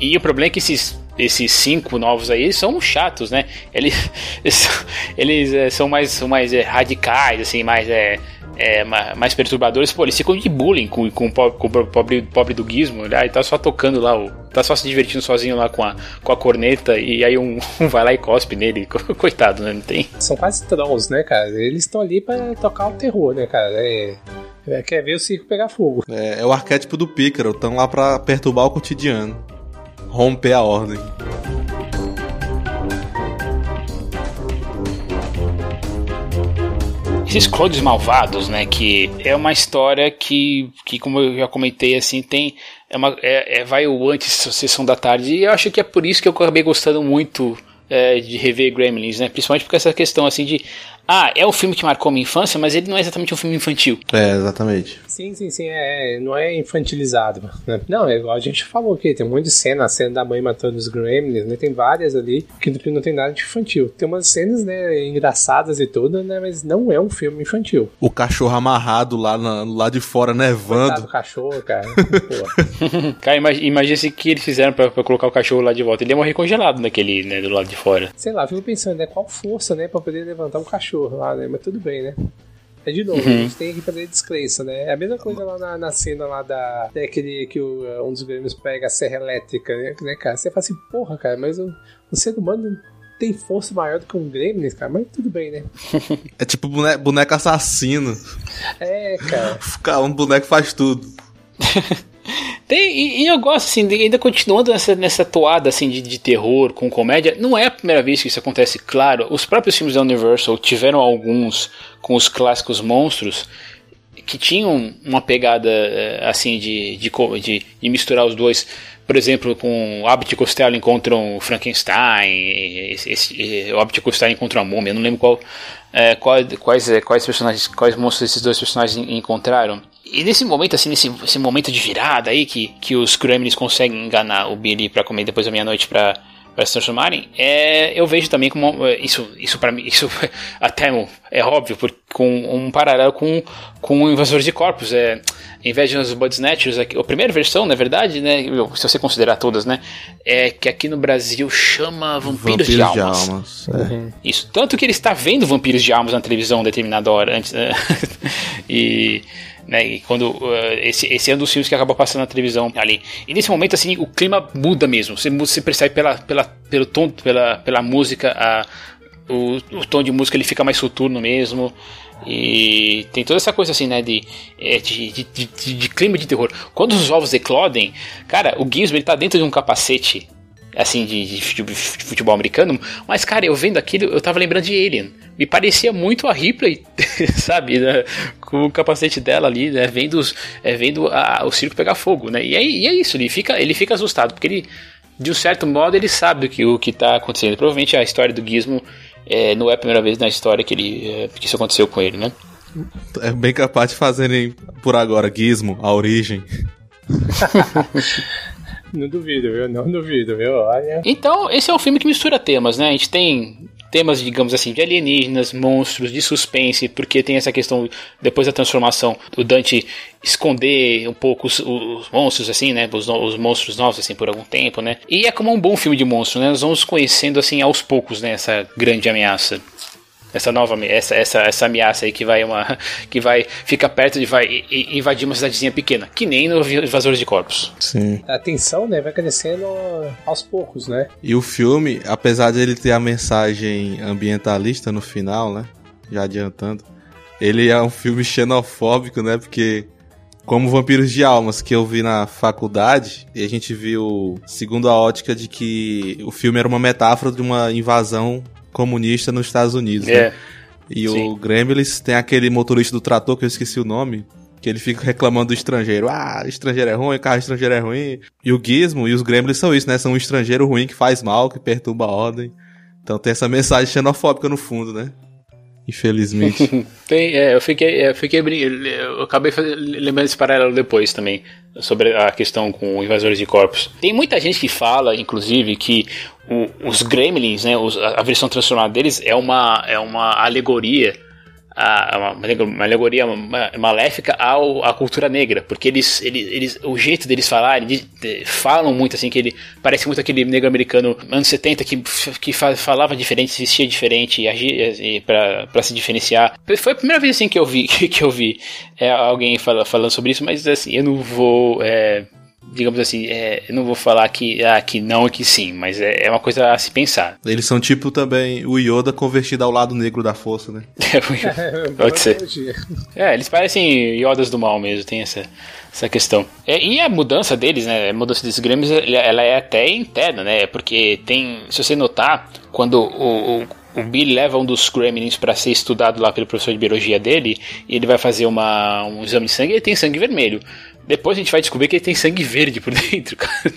S1: E o problema é que esses, esses cinco novos aí são chatos, né? Eles, eles, eles é, são mais, são mais é, radicais, assim, mais. É, é, mais perturbadores, pô, eles ficam de bullying com, com, o, pobre, com o pobre, pobre do Gizmo, né? Ele tá só tocando lá, o, tá só se divertindo sozinho lá com a, com a corneta, e aí um, um vai lá e cospe nele, coitado, né? Não tem.
S2: São quase trolls, né, cara? Eles estão ali para tocar o terror, né, cara? É, é, quer ver o circo pegar fogo.
S3: É, é o arquétipo do pícaro, estão lá para perturbar o cotidiano, romper a ordem.
S1: Esses Clones Malvados, né? Que é uma história que, que como eu já comentei, assim, tem. É uma, é, é vai o antes sessão da tarde. E eu acho que é por isso que eu acabei gostando muito é, de rever Gremlins, né? Principalmente porque essa questão assim de ah, é um filme que marcou minha infância, mas ele não é exatamente um filme infantil.
S3: É, exatamente.
S2: Sim, sim, sim, é, não é infantilizado. Né? Não, é igual a gente falou aqui, tem um monte de cena, a cena da mãe matando os gremlins, né? Tem várias ali que não tem nada de infantil. Tem umas cenas, né, engraçadas e tudo, né, mas não é um filme infantil.
S3: O cachorro amarrado lá, na, lá de fora, nevando.
S2: O cachorro, cara.
S1: cara, imagina, imagina se que eles fizeram pra, pra, colocar o cachorro lá de volta. Ele ia morrer congelado naquele, né, do lado de fora.
S2: Sei lá, fico pensando, né, qual força, né, pra poder levantar um cachorro lá, né, mas tudo bem, né. É de novo, uhum. a gente tem que fazer descrença, né? É a mesma coisa lá na, na cena lá da. Daquele que o, um dos Grêmios pega a serra elétrica, né, né, cara? Você fala assim, porra, cara, mas o, o ser humano tem força maior do que um Gremlins, cara, mas tudo bem, né?
S3: é tipo boneco, boneco assassino.
S2: É, cara.
S3: Um boneco faz tudo.
S1: Tem, e, e, eu gosto, assim, de, ainda continuando nessa, nessa toada assim, de, de, terror com comédia, não é a primeira vez que isso acontece, claro. Os próprios filmes da Universal tiveram alguns com os clássicos monstros que tinham uma pegada eh, assim de, de, de, de misturar os dois. Por exemplo, com Abbott e Costello encontram Frankenstein, esse, esse, o Abbott e Costello encontram a múmia, não lembro qual, é, quais, quais, quais personagens, quais monstros esses dois personagens encontraram. E nesse momento, assim, nesse, momento de virada aí, que, que os Gremlins conseguem enganar o Billy para comer depois da meia-noite pra, pra se transformarem, é, eu vejo também como. É, isso, isso para mim, isso até é óbvio, por, com um paralelo com, com Invasores de Corpos. É, em vez de nos Bud Snatchers, a primeira versão, na verdade, né, se você considerar todas, né, é que aqui no Brasil chama Vampiros, Vampiros de Almas. De almas é.
S3: uhum.
S1: Isso. Tanto que ele está vendo Vampiros de Almas na televisão a determinada hora antes. Né? e né? E quando uh, esse, esse é um dos filmes que acaba passando na televisão ali. E nesse momento, assim, o clima muda mesmo. Você, você percebe pela, pela, pelo tom, pela, pela música, a, o, o tom de música ele fica mais soturno mesmo. E tem toda essa coisa assim, né? De, é, de, de, de, de clima de terror. Quando os ovos eclodem, cara, o Gizmo ele tá dentro de um capacete assim, de, de, futebol americano, mas, cara, eu vendo aquilo, eu tava lembrando de Alien. Me parecia muito a Ripley, sabe, né? com o capacete dela ali, né? Vendo, é, vendo a, o circo pegar fogo, né? E é, e é isso, ele fica, ele fica assustado, porque ele, de um certo modo, ele sabe o que, o que tá acontecendo. Provavelmente a história do Gizmo é, não é a primeira vez na história que, ele, é, que isso aconteceu com ele, né?
S3: É bem capaz de fazerem por agora Gizmo, a origem.
S2: Não duvido, viu? Não duvido, viu? Olha.
S1: Então, esse é um filme que mistura temas, né? A gente tem temas, digamos assim, de alienígenas, monstros, de suspense, porque tem essa questão, depois da transformação, do Dante esconder um pouco os, os monstros, assim, né? Os, os, monstros novos, assim, por algum tempo, né? E é como um bom filme de monstro, né? Nós vamos conhecendo, assim, aos poucos, né? Essa grande ameaça essa nova essa, essa, essa ameaça aí que vai uma que vai fica perto de vai invadir uma cidadezinha pequena, que nem no Invasores de Corpos.
S3: Sim.
S2: A tensão, né, vai crescendo aos poucos, né?
S3: E o filme, apesar de ele ter a mensagem ambientalista no final, né, já adiantando, ele é um filme xenofóbico, né, porque como Vampiros de Almas, que eu vi na faculdade, e a gente viu, segundo a ótica, de que o filme era uma metáfora de uma invasão comunista nos Estados Unidos, né? é. né? E Sim. o Gremlins tem aquele motorista do trator que eu esqueci o nome, que ele fica reclamando do estrangeiro. Ah, estrangeiro é ruim, carro estrangeiro é ruim. E o Gizmo e os Gremlins são isso, né? São um estrangeiro ruim que faz mal, que perturba a ordem. Então tem essa mensagem xenofóbica no fundo, né? Infelizmente.
S1: Tem, é, eu fiquei, eu fiquei eu acabei lembrando esse paralelo depois também sobre a questão com invasores de corpos. Tem muita gente que fala, inclusive, que o, os Gremlins, né, os, a versão transformada deles é uma é uma alegoria a, uma, uma alegoria maléfica ao, à cultura negra, porque eles, eles, eles o jeito deles falarem, de, de, falam muito assim, que ele parece muito aquele negro americano anos 70 que, que falava diferente, se vestia diferente e agia para se diferenciar. Foi a primeira vez assim que eu vi que eu vi é, alguém fala, falando sobre isso, mas assim, eu não vou é, digamos assim, é, eu não vou falar que, ah, que não e que sim, mas é, é, uma coisa a se pensar.
S3: Eles são tipo também o Yoda convertido ao lado negro da força, né?
S1: É, pode ser. É, eles parecem Yodas do mal mesmo, tem essa, essa questão. É, e a mudança deles, né, a mudança desses Grêmios, ela é até interna, né, porque tem, se você notar, quando o, o o Billy leva um dos Gremlins para ser estudado lá pelo professor de biologia dele, e ele vai fazer uma, um exame de sangue e ele tem sangue vermelho. Depois a gente vai descobrir que ele tem sangue verde por dentro, cara.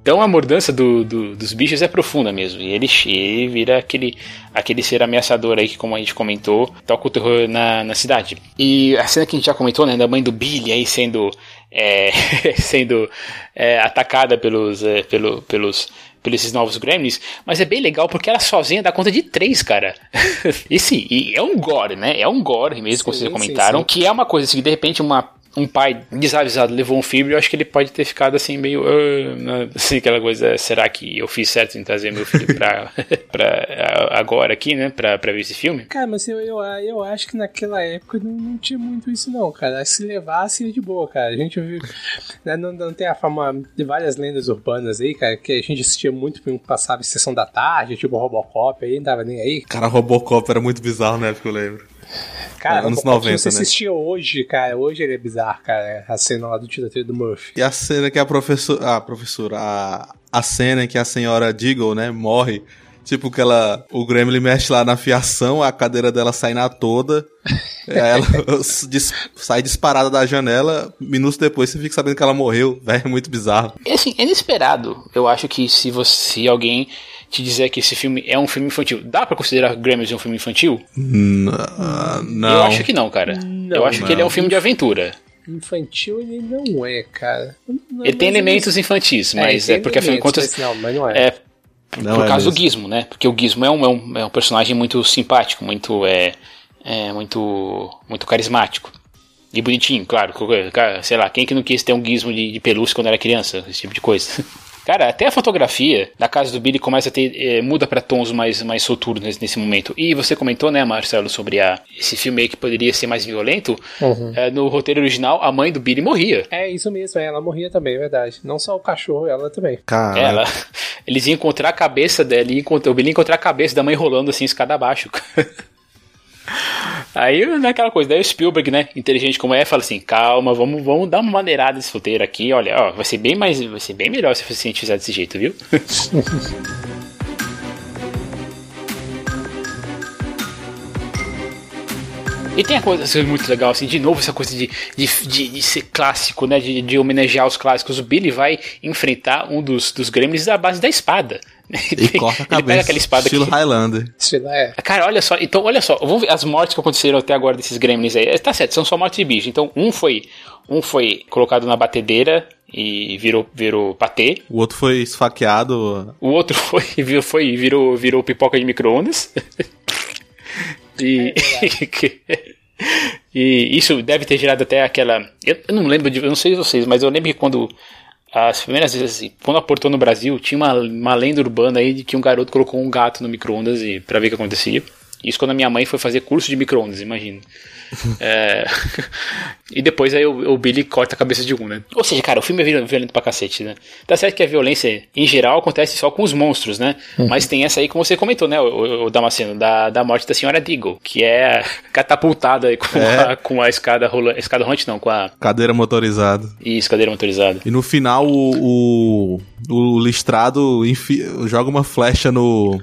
S1: então a mordança do, do, dos bichos é profunda mesmo. E ele, ele vira aquele, aquele ser ameaçador aí que, como a gente comentou, toca o terror na, na cidade. E a cena que a gente já comentou, né, da mãe do Billy aí sendo, é, sendo é, atacada pelos, é, pelo, pelos pelos esses novos Gremlins, mas é bem legal porque ela sozinha dá conta de três, cara. e sim, e é um gore, né? É um gore mesmo, sim, como vocês comentaram, sim, sim. que é uma coisa assim, de repente uma um pai desavisado levou um filho, eu acho que ele pode ter ficado assim meio uh, assim aquela coisa, será que eu fiz certo em trazer meu filho pra, pra agora aqui, né, pra, pra ver esse filme?
S2: Cara, mas eu, eu, eu acho que naquela época não, não tinha muito isso não, cara, se levasse de boa, cara, a gente viu, né, não, não tem a fama de várias lendas urbanas aí, cara, que a gente assistia muito filme que passava em sessão da tarde, tipo Robocop aí, não tava nem aí.
S3: Cara, Robocop era muito bizarro na época, eu lembro.
S2: Cara, anos 90, você né? assistia hoje, cara, hoje ele é bizarro, cara, a cena lá do tiroteio do Murphy.
S3: E a cena que a professora, a professora, a, a cena que a senhora Deagle, né, morre, tipo que ela, o Gremlin mexe lá na fiação, a cadeira dela sai na toda, ela dis, sai disparada da janela, minutos depois você fica sabendo que ela morreu, velho, é muito bizarro.
S1: É assim, é inesperado, eu acho que se você, se alguém te dizer que esse filme é um filme infantil. Dá para considerar Gremlins um filme infantil?
S3: Não.
S1: Eu acho que não, cara. Não, eu acho não. que ele é um filme de aventura.
S2: Infantil ele não é, cara.
S1: Não, ele tem elementos infantis, é, mas é, é porque afinal de contas. Não, mas não é. é não por é causa mesmo. do Gizmo, né? Porque o Gizmo é um, é um, é um personagem muito simpático, muito é, é muito muito carismático. E bonitinho, claro. Sei lá, quem que não quis ter um gizmo de, de pelúcia quando era criança? Esse tipo de coisa. Cara, até a fotografia da casa do Billy começa a ter. É, muda para tons mais, mais soturnos nesse, nesse, momento. E você comentou, né, Marcelo, sobre a, esse filme aí que poderia ser mais violento. Uhum. É, no roteiro original, a mãe do Billy morria.
S2: É, isso mesmo, ela morria também, é verdade. Não só o cachorro, ela também.
S1: Cara. Ela, eles iam encontrar a cabeça dela, o Billy ia encontrar a cabeça da mãe rolando assim, escada abaixo. Aí, naquela coisa, daí o Spielberg, né, inteligente como é, fala assim, calma, vamos, vamos dar uma maneirada nesse roteiro aqui, olha, ó, vai ser bem mais, vai ser bem melhor se a gente fizer desse jeito, viu? E tem a coisa muito legal, assim, de novo, essa coisa de, de, de, de ser clássico, né? De, de, homenagear os clássicos. O Billy vai enfrentar um dos, dos gremlins à base da espada.
S3: E corta a cabeça. Ele pega aquela espada estilo aqui. Highlander.
S1: É. Cara, olha só. Então, olha só. Vamos ver as mortes que aconteceram até agora desses gremlins aí. Tá certo, são só mortes de bicho. Então, um foi, um foi colocado na batedeira e virou, virou patê.
S3: O outro foi esfaqueado.
S1: O outro foi, foi virou, virou pipoca de micro-ondas. e... É e isso deve ter gerado até aquela. Eu, não lembro de. Eu não sei vocês, mas eu lembro que quando as primeiras vezes, assim, quando aportou no Brasil, tinha uma, uma lenda urbana aí de que um garoto colocou um gato no micro-ondas para ver o que acontecia. Isso quando a minha mãe foi fazer curso de micro-ondas, imagina. É... e depois aí o, o, Billy corta a cabeça de um, né? Ou seja, cara, o filme é violento pra cacete, né? Tá certo que a violência, em geral, acontece só com os monstros, né? Uhum. Mas tem essa aí, como você comentou, né, o, o Damasceno, da, da morte da senhora Deagle, que é catapultada aí com, é. a, com a escada rolante. Escada rolante não, com a.
S3: Cadeira motorizada.
S1: Isso, cadeira motorizada.
S3: E no final o, o, o listrado enfi... joga uma flecha no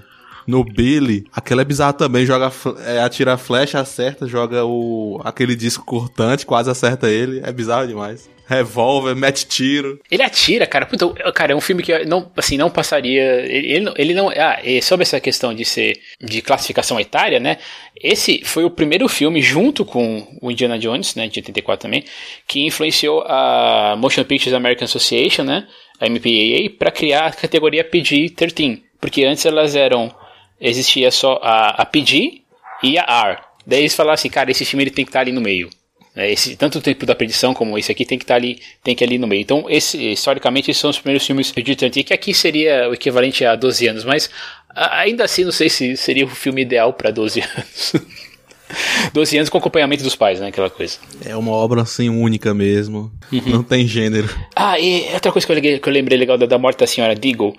S3: no Billy, aquele é bizarro também, joga, é, atira a flecha, acerta, joga o aquele disco cortante, quase acerta ele, é bizarro demais. Revólver, mete tiro.
S1: Ele atira, cara. Puta, cara, é um filme que não, assim, não passaria. Ele, ele não. Ah, sobre essa questão de ser de classificação etária, né? Esse foi o primeiro filme, junto com o Indiana Jones, né, de 84 também, que influenciou a Motion Pictures American Association, né, a MPAA, para criar a categoria PG-13. Porque antes elas eram existia só a, a PG e a R. Daí eles falaram assim, cara, esse filme ele tem que estar tá ali no meio. É, esse, tanto o tempo da perdição como esse aqui tem que estar tá ali, tem que ali no meio. Então, esse, historicamente, esses são os primeiros filmes de 30 que aqui seria o equivalente a 12 anos, mas ainda assim não sei se seria o filme ideal para 12 anos. 12 anos com acompanhamento dos pais, né? Aquela coisa.
S3: É uma obra assim única mesmo. Uhum. Não tem gênero.
S1: Ah, e outra coisa que eu, que eu lembrei legal da, da morte da senhora Deagle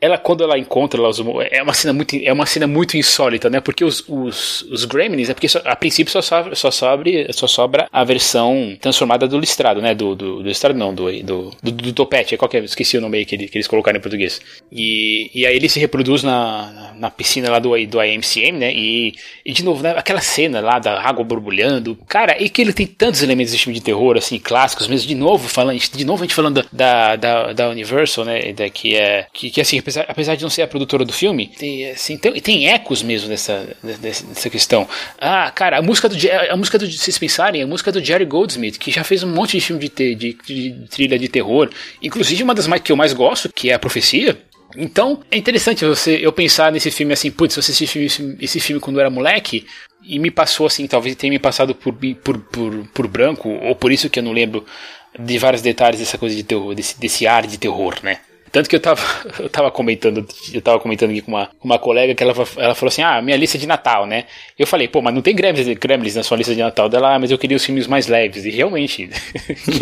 S1: ela quando ela encontra lá os é uma cena muito é uma cena muito insólita né? Porque os, os, os Gremlins é porque só, a princípio só sobra, só sobra só sobra a versão transformada do listrado né? Do, do, do listrado não do do, do, do topete qual é? esqueci o nome aí que, ele, que eles colocaram em português. E, e aí ele se reproduz na, na piscina lá do, do IMCM né? E, e de novo né, aquela cena lá da água borbulhando. Cara e que ele tem tantos elementos de filme de terror assim clássicos mesmo de novo falando de novo a gente falando da da, da Universal né? Da, que é que, que assim apesar, apesar de não ser a produtora do filme, tem, assim, tem, tem ecos mesmo dessa, dessa questão. Ah, cara, a música do a música do se vocês pensarem, a música do Jerry Goldsmith, que já fez um monte de filme de, de, de, de trilha de terror, inclusive uma das mais que eu mais gosto, que é a Profecia. Então, é interessante você eu pensar nesse filme assim, putz, eu assisti esse esse filme quando eu era moleque, e me passou assim, talvez tenha me passado por, por, por, por branco, ou por isso que eu não lembro de vários detalhes dessa coisa de terror, desse, desse ar de terror, né? Tanto que eu tava, eu tava comentando, eu tava comentando aqui com uma, uma colega que ela, ela falou assim: Ah, minha lista de Natal, né? Eu falei, pô, mas não tem Gremlins, Gremlins na sua lista de Natal dela, ah, mas eu queria os filmes mais leves. E realmente,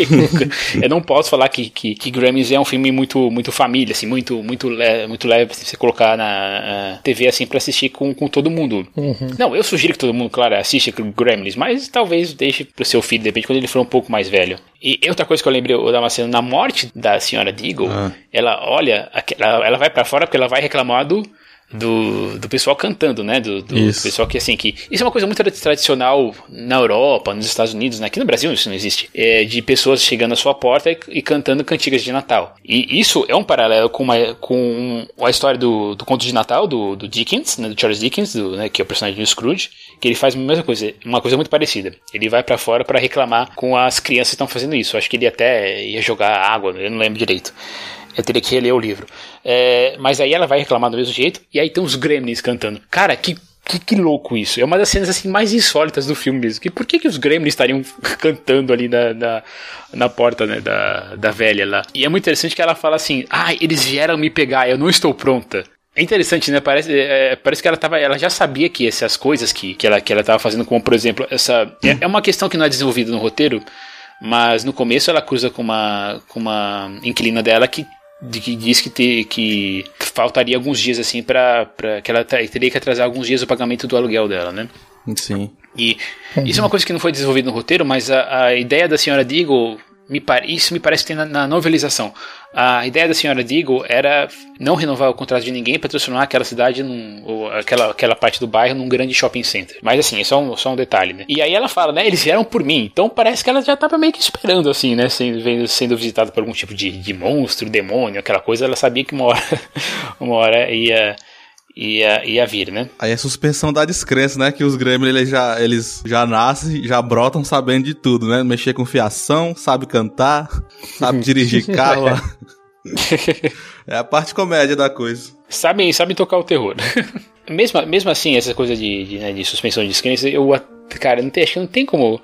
S1: eu não posso falar que, que, que Gremlins é um filme muito, muito família, assim, muito, muito, le muito leve se você colocar na TV assim pra assistir com, com todo mundo. Uhum. Não, eu sugiro que todo mundo, claro, assista Gremlins, mas talvez deixe pro seu filho, de repente, quando ele for um pouco mais velho. E outra coisa que eu lembrei, o Damasceno, na morte da senhora Deagle, ah. ela olha, ela, ela vai para fora porque ela vai reclamar do, do, do pessoal cantando, né? Do, do, do, pessoal que assim que isso é uma coisa muito tradicional na Europa, nos Estados Unidos, né? aqui no Brasil isso não existe, é de pessoas chegando à sua porta e, e cantando cantigas de Natal. E isso é um paralelo com, uma, com a história do, do conto de Natal do, do Dickens, né? do Charles Dickens, do, né? que é o personagem do Scrooge, que ele faz a mesma coisa, uma coisa muito parecida. Ele vai para fora para reclamar com as crianças que estão fazendo isso. Acho que ele até ia jogar água, eu não lembro direito. Eu teria que reler o livro. É, mas aí ela vai reclamar do mesmo jeito, e aí tem os gremlins cantando. Cara, que que, que, louco isso. É uma das cenas assim mais insólitas do filme mesmo. Que, por que, que os gremlins estariam cantando ali na, na, na, porta né, da, da velha lá? E é muito interessante que ela fala assim: Ah, eles vieram me pegar, eu não estou pronta. É interessante, né? Parece, é, parece que ela, tava, ela já sabia que essas coisas que, que ela que ela estava fazendo, como por exemplo, essa. É, é uma questão que não é desenvolvida no roteiro, mas no começo ela cruza com uma, com uma inquilina dela que de que diz que, te, que faltaria alguns dias assim para que ela teria que atrasar alguns dias o pagamento do aluguel dela, né?
S3: Sim.
S1: E isso é uma coisa que não foi desenvolvida no roteiro, mas a, a ideia da senhora Deagle me, isso me parece que tem na, na, novelização. A ideia da senhora Deagle era não renovar o contrato de ninguém para transformar aquela cidade, num, ou aquela, aquela parte do bairro, num grande shopping center. Mas assim, é só um, só um detalhe, né? E aí ela fala, né? Eles vieram por mim. Então parece que ela já estava meio que esperando, assim, né? Sendo, sendo visitada por algum tipo de, de monstro, demônio, aquela coisa. Ela sabia que uma hora, uma hora ia ia, ia vir, né?
S3: Aí é suspensão da descrença, né? Que os Gremlins eles já, eles já nascem, já brotam sabendo de tudo, né? Mexer com fiação, sabe cantar, sabe dirigir carro. é a parte comédia da coisa.
S1: Sabem, sabem tocar o terror. mesmo, mesmo assim, essa coisa de, de, né, de suspensão de descrença, eu, cara, não tem, acho que não tem como,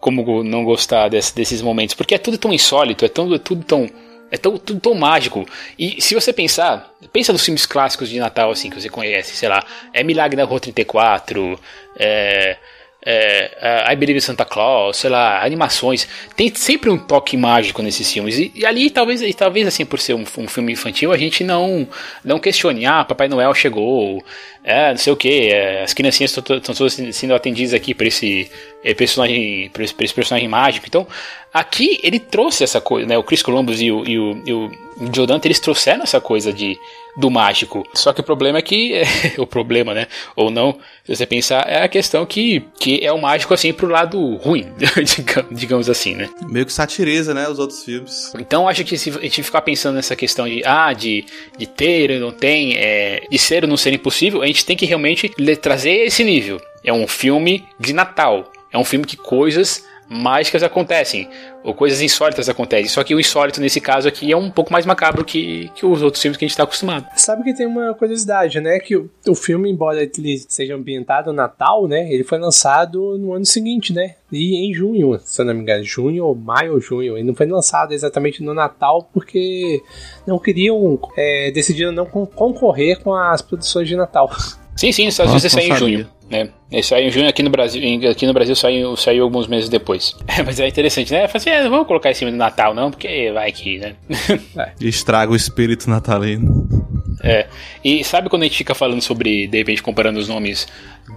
S1: como não gostar desse, desses momentos, porque é tudo tão insólito, é, tão, é tudo tão é tão, tudo tão mágico. E se você pensar, pensa nos filmes clássicos de Natal, assim, que você conhece, sei lá, é Milagre na Rua 34, é, é, I Believe Santa Claus, sei lá, animações. Tem sempre um toque mágico nesses filmes. E, e ali, talvez, e talvez assim, por ser um, um, filme infantil, a gente não, não questione, ah, Papai Noel chegou, é, não sei o que, é, as criancinhas estão todas sendo atendidas aqui por esse, é, personagem, por esse, esse personagem mágico. Então, Aqui ele trouxe essa coisa, né? O Chris Columbus e o, e o, e o Joe Dante, eles trouxeram essa coisa de, do mágico. Só que o problema é que. o problema, né? Ou não, se você pensar, é a questão que, que é o mágico assim pro lado ruim, digamos assim, né?
S3: Meio que satiriza, né? Os outros filmes.
S1: Então acho que se a gente ficar pensando nessa questão de, ah, de, de ter ou não tem, é, de ser ou não ser impossível, a gente tem que realmente trazer esse nível. É um filme de Natal. É um filme que coisas mágicas acontecem, ou coisas insólitas acontecem. Só que o insólito nesse caso aqui é um pouco mais macabro que, que os outros filmes que a gente está acostumado.
S2: Sabe que tem uma curiosidade, né? Que o, o filme, embora ele seja ambientado no Natal, né? Ele foi lançado no ano seguinte, né? E em junho, se eu não me engano, junho ou maio ou junho. Ele não foi lançado exatamente no Natal porque não queriam, é, decidiram não concorrer com as produções de Natal.
S1: Sim, sim, nos Estados Unidos saiu em junho. Né? Ele saiu em junho, aqui no Brasil, aqui no Brasil saiu, saiu alguns meses depois. É, mas é interessante, né? Falei assim, é, vamos colocar em cima do Natal, não, porque vai que, né?
S3: É. Estraga o espírito natalino.
S1: É. E sabe quando a gente fica falando sobre, de repente, comparando os nomes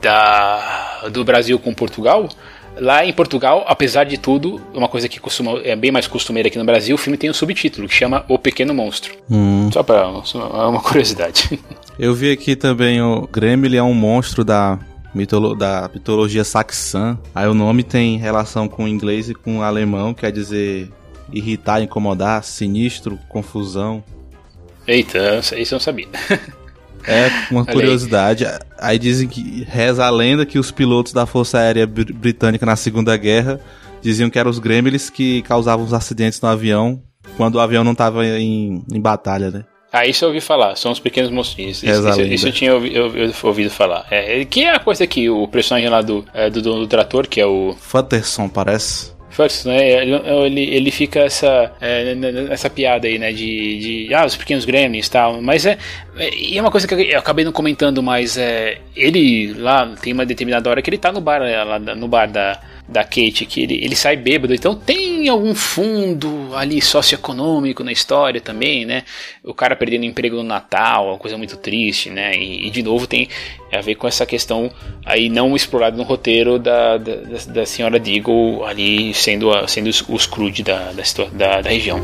S1: da, do Brasil com Portugal? Lá em Portugal, apesar de tudo, uma coisa que costuma, é bem mais costumeira aqui no Brasil, o filme tem um subtítulo que chama O Pequeno Monstro. Hum. Só para uma curiosidade.
S3: Eu vi aqui também o Gremlin é um monstro da, mitolo da mitologia saxã. Aí o nome tem relação com o inglês e com o alemão, quer dizer irritar, incomodar, sinistro, confusão.
S1: Eita, isso eu não sabia.
S3: É uma curiosidade. Aí dizem que reza a lenda que os pilotos da Força Aérea Britânica na Segunda Guerra diziam que eram os Gremlins que causavam os acidentes no avião quando o avião não estava em, em batalha, né?
S1: Ah, isso eu ouvi falar, são os pequenos monstrinhos. Isso, isso, isso, eu tinha ouvi, eu, eu ouvido falar. É, que é a coisa que o personagem lá do, é, do do trator, que é o.
S3: Futterson, parece.
S1: Futterson, né? Ele, ele fica essa, é, essa piada aí, né? De, de. Ah, os pequenos gremlins e tal. Mas é. é e é uma coisa que eu acabei não comentando, mas é. Ele lá tem uma determinada hora que ele tá no bar, né, lá, no bar da da Kate, que ele, ele sai bêbado, então tem algum fundo ali socioeconômico na história também, né? O cara perdendo emprego no Natal, uma coisa muito triste, né? E, e de novo tem a ver com essa questão aí não explorada no roteiro da, da, da senhora Deagle ali sendo, a, sendo os, os da, da, da, da região.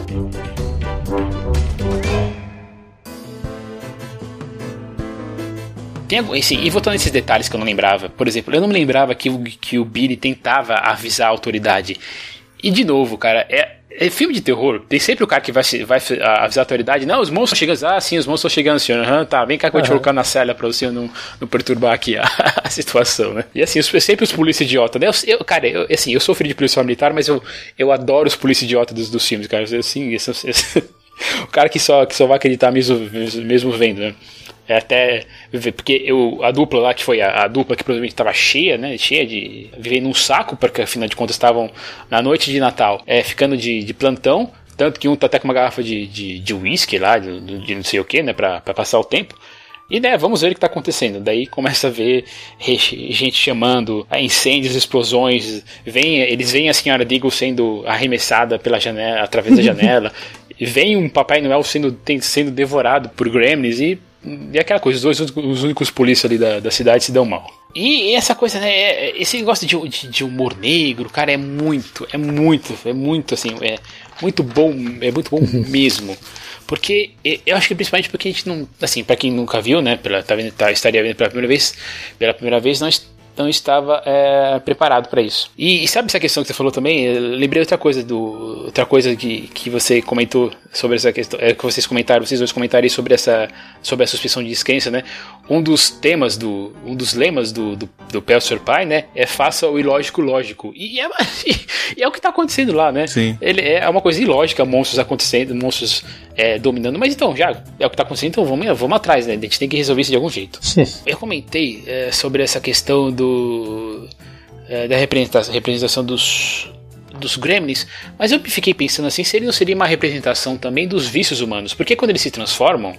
S1: Tem, assim, e voltando nesses detalhes que eu não lembrava, por exemplo, eu não me lembrava que o, que o Billy tentava avisar a autoridade. E de novo, cara, é, é filme de terror. Tem sempre o cara que vai, vai avisar a autoridade. Não, os monstros estão chegando. Ah, sim, os monstros estão chegando, senhor. Uhum, tá, vem cá que eu vou te colocar na cela pra você não, não perturbar aqui a, a situação, né? E assim, sempre os polícia idiota, né? Eu, eu, cara, eu, assim, eu sofri de policial militar, mas eu, eu adoro os polícia idiota dos, dos filmes, cara. Assim, esse, esse, o cara que só, que só vai acreditar mesmo, mesmo vendo, né? É até porque eu, a dupla lá, que foi a, a dupla que provavelmente estava cheia, né? Cheia de. vivendo num saco, porque afinal de contas estavam na noite de Natal, é, ficando de, de plantão. Tanto que um tá até com uma garrafa de, de, de whisky lá, de, de não sei o que, né? Pra, pra passar o tempo. E né, vamos ver o que está acontecendo. Daí começa a ver gente chamando, incêndios, explosões. Vem, eles veem a senhora Deagle sendo arremessada pela janela, através da janela. vem um Papai Noel sendo, sendo devorado por gremlins e, e aquela coisa, os dois os únicos polícias ali da, da cidade se dão mal. E essa coisa, né? É, é, esse negócio de, de, de, humor negro, cara, é muito, é muito, é muito assim, é muito bom, é muito bom mesmo. Porque eu acho que principalmente porque a gente não. Assim, para quem nunca viu, né? Pela, tá vendo, tá, estaria vendo pela primeira vez. Pela primeira vez, nós não estava é, preparado para isso. E, e, sabe essa questão que você falou também? Eu lembrei outra coisa do outra coisa que, que você comentou sobre essa questão, é, que vocês comentaram, vocês dois comentaram sobre essa sobre a suspensão de descrença, né? Um dos temas do um dos lemas do do, do Pelser Pai, né, é faça o ilógico lógico. E é, e é o que está acontecendo lá, né?
S3: Sim.
S1: Ele é uma coisa ilógica, monstros acontecendo, monstros é, dominando, mas então já é o que está acontecendo, então vamos vamos atrás, né? A gente tem que resolver isso de algum jeito. Eu comentei é, sobre essa questão do é, da representação, representação dos, dos gremlins, mas eu fiquei pensando assim, se ele não seria uma representação também dos vícios humanos, porque quando eles se transformam,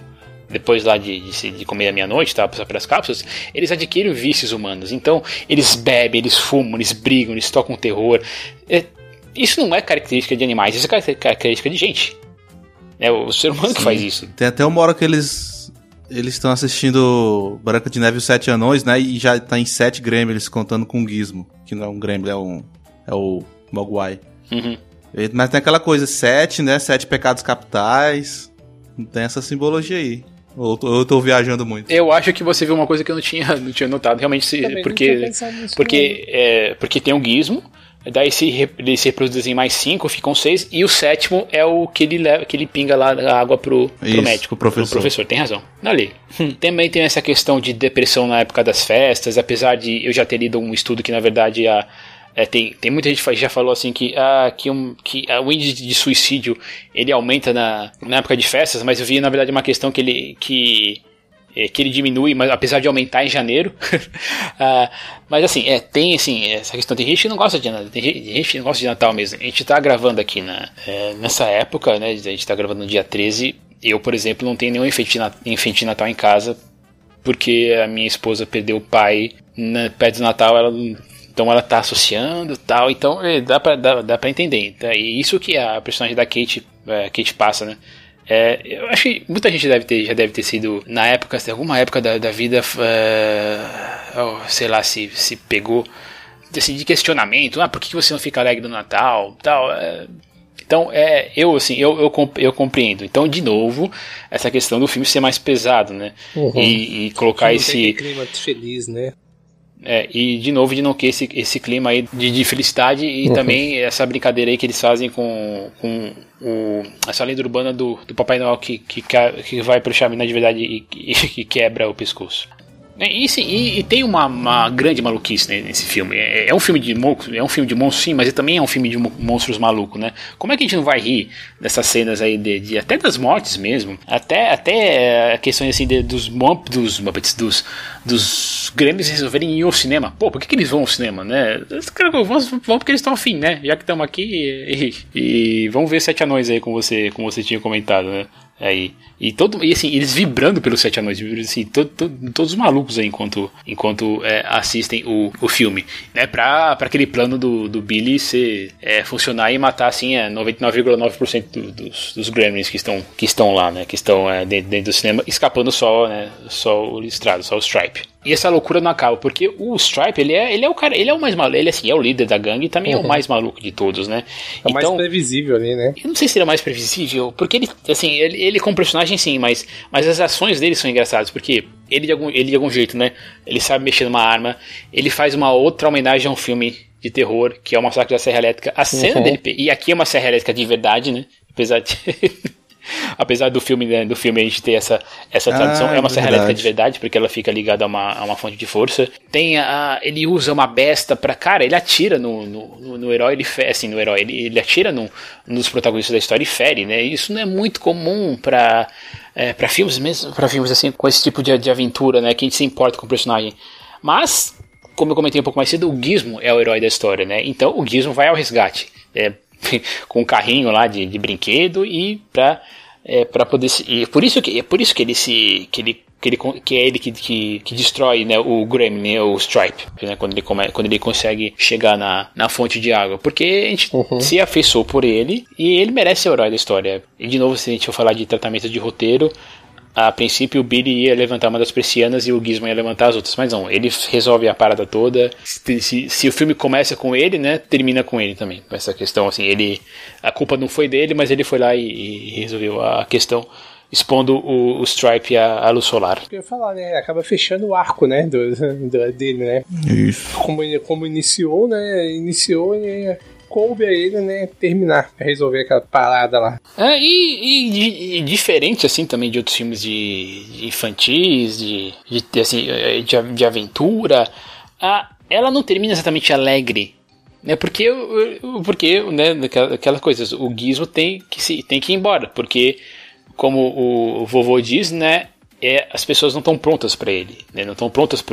S1: depois lá de, de, de comer a meia-noite, tá, passar pelas cápsulas, eles adquirem vícios humanos. Então, eles bebem, eles fumam, eles brigam, eles tocam terror. É, isso não é característica de animais, isso é característica de gente. É o ser humano Sim. que faz isso.
S3: Tem até uma hora que eles eles estão assistindo Branca de Neve e os Sete Anões, né? E já tá em sete Gremlins contando com o Gizmo. Que não é um Gremlin, é, um, é o Mogwai.
S1: Uhum.
S3: Mas tem aquela coisa, sete, né? Sete pecados capitais. Tem essa simbologia aí. Ou eu tô viajando muito?
S1: Eu acho que você viu uma coisa que eu não tinha, não tinha notado. Realmente, se, porque, porque, é, porque tem o Gizmo, Daí se, eles reproduzem mais cinco, ficam seis. E o sétimo é o que ele, leva, que ele pinga lá a água pro, pro Isso, médico.
S3: Pro professor.
S1: Pro professor, tem razão. Ali. Hum. Também tem essa questão de depressão na época das festas, apesar de eu já ter lido um estudo que, na verdade, a, é, tem, tem muita gente que já falou assim que, ah, que, um, que o índice de suicídio ele aumenta na, na época de festas, mas eu vi na verdade uma questão que ele que é, que ele diminui, mas apesar de aumentar em janeiro. uh, mas assim, é, tem assim, essa questão. Tem gente que não gosta de Natal, tem gente que não gosta de Natal mesmo. A gente tá gravando aqui na, é, nessa época, né? A gente tá gravando no dia 13. Eu, por exemplo, não tenho nenhum enfeite de, Natal em casa, porque a minha esposa perdeu o pai na, perto do Natal, ela então ela tá associando tal, então é, dá pra, dá, dá pra entender. Tá? E isso que a personagem da Kate, é, Kate passa, né? É, eu acho que muita gente deve ter, já deve ter sido, na época, em alguma época da, da vida, é, sei lá, se, se pegou assim, de questionamento, ah, por que você não fica alegre no Natal, tal, é, então, é, eu assim, eu, eu, eu, compreendo. Então, de novo, essa questão do filme ser mais pesado, né? Uhum. E, e, colocar esse
S2: clima feliz, né?
S1: É, e de novo de não ter esse, esse clima aí de, de felicidade e uhum. também essa brincadeira aí que eles fazem com, com o, essa lenda urbana do, do Papai Noel que, que, que vai pro chaminé de verdade e, e que quebra o pescoço. É, e, sim, e, e, tem uma, uma grande maluquice né, nesse filme. É, é, um filme de é um filme de monstros, sim, mas é também é um filme de monstros malucos, né? Como é que a gente não vai rir dessas cenas aí de, de até das mortes mesmo, até até questões assim de, dos dos dos dos Grêmios resolverem ir ao cinema. Pô, por que, que eles vão ao cinema, né? Vão, porque eles estão afim, né? Já que estamos aqui e, e, e, vamos ver Sete Anões aí, como você, como você tinha comentado, né? Aí. E, todo, e assim, eles vibrando pelos Sete Anões, assim, todo, todo, todos malucos aí enquanto, enquanto é, assistem o, o filme. Né, pra, pra aquele plano do, do Billy ser, é, funcionar e matar assim, é, 99,9% do, dos, dos gremlins que estão, que estão lá, né? Que estão é, dentro, dentro, do cinema, escapando só, né, só o listrado, só o Stripe. E essa loucura não acaba, porque o Stripe, ele é, ele é o cara, ele é o mais maluco, ele assim, é o líder da gangue e também uhum. é o uhum. mais maluco de todos, né?
S2: É o então, mais previsível ali, né?
S1: Eu não sei se ele é mais previsível, porque ele, assim, ele, ele como personagem sim, mas, mas as ações dele são engraçadas, porque ele de, algum, ele de algum jeito, né? Ele sabe mexer numa arma, ele faz uma outra homenagem a um filme de terror, que é o Massacre da Serra Elétrica. A cena uhum. dele, e aqui é uma Serra Elétrica de verdade, né? Apesar de... Apesar do filme, né, do filme a gente ter essa, essa tradução,
S3: Ah,
S1: é uma serra
S3: verdade.
S1: elétrica de verdade, porque ela fica ligada a uma, a uma fonte de força. Tem a, ele usa uma besta pra. Cara, ele atira no, no, no- herói, ele fe- assim, no herói, ele, ele atira no, nos protagonistas da história e fere, né? Isso não é muito comum pra. É, para filmes mesmo, para filmes assim, com esse tipo de, de aventura, né? Que a gente se importa com o personagem. Mas, como eu comentei um pouco mais cedo, o Gizmo é o herói da história, né? Então o Gizmo vai ao resgate. É, com um carrinho lá de, de brinquedo e pra, é, pra poder se, e por isso que é por isso que ele se que ele que, ele, que é ele que, que, que destrói né, o Gremlin, né, o Stripe, né, quando, ele come, quando ele consegue chegar na, na fonte de água. Porque a gente se afeiçoou por ele e ele merece ser o herói da história. E de novo, se a gente for falar de tratamento de roteiro, a princípio o Billy ia levantar uma das persianas e o Gizmo ia levantar as outras, mas não, ele resolve a parada toda. Se, se- se o filme começa com ele, né, termina com ele também. Essa questão, assim, ele. A culpa não foi dele, mas ele foi lá e, e resolveu a questão, expondo o, o Stripe à, à luz solar.
S2: Eu ia falar, né? Acaba fechando o arco, né? Do, do- dele, né?
S3: Isso.
S2: Como, como iniciou, né? Iniciou e coube a ele, né? Terminar, resolver aquela parada lá.
S1: É, e, e e diferente assim também de outros filmes de, de infantis, de, de, assim, eh, de, de aventura, a, ela não termina exatamente alegre. Né, porque, porque né, aquela- aquelas coisas, o Gizmo tem que, se, tem que ir embora, porque como o vovô diz, né, é, as pessoas não estão prontas para ele, né, não estão prontas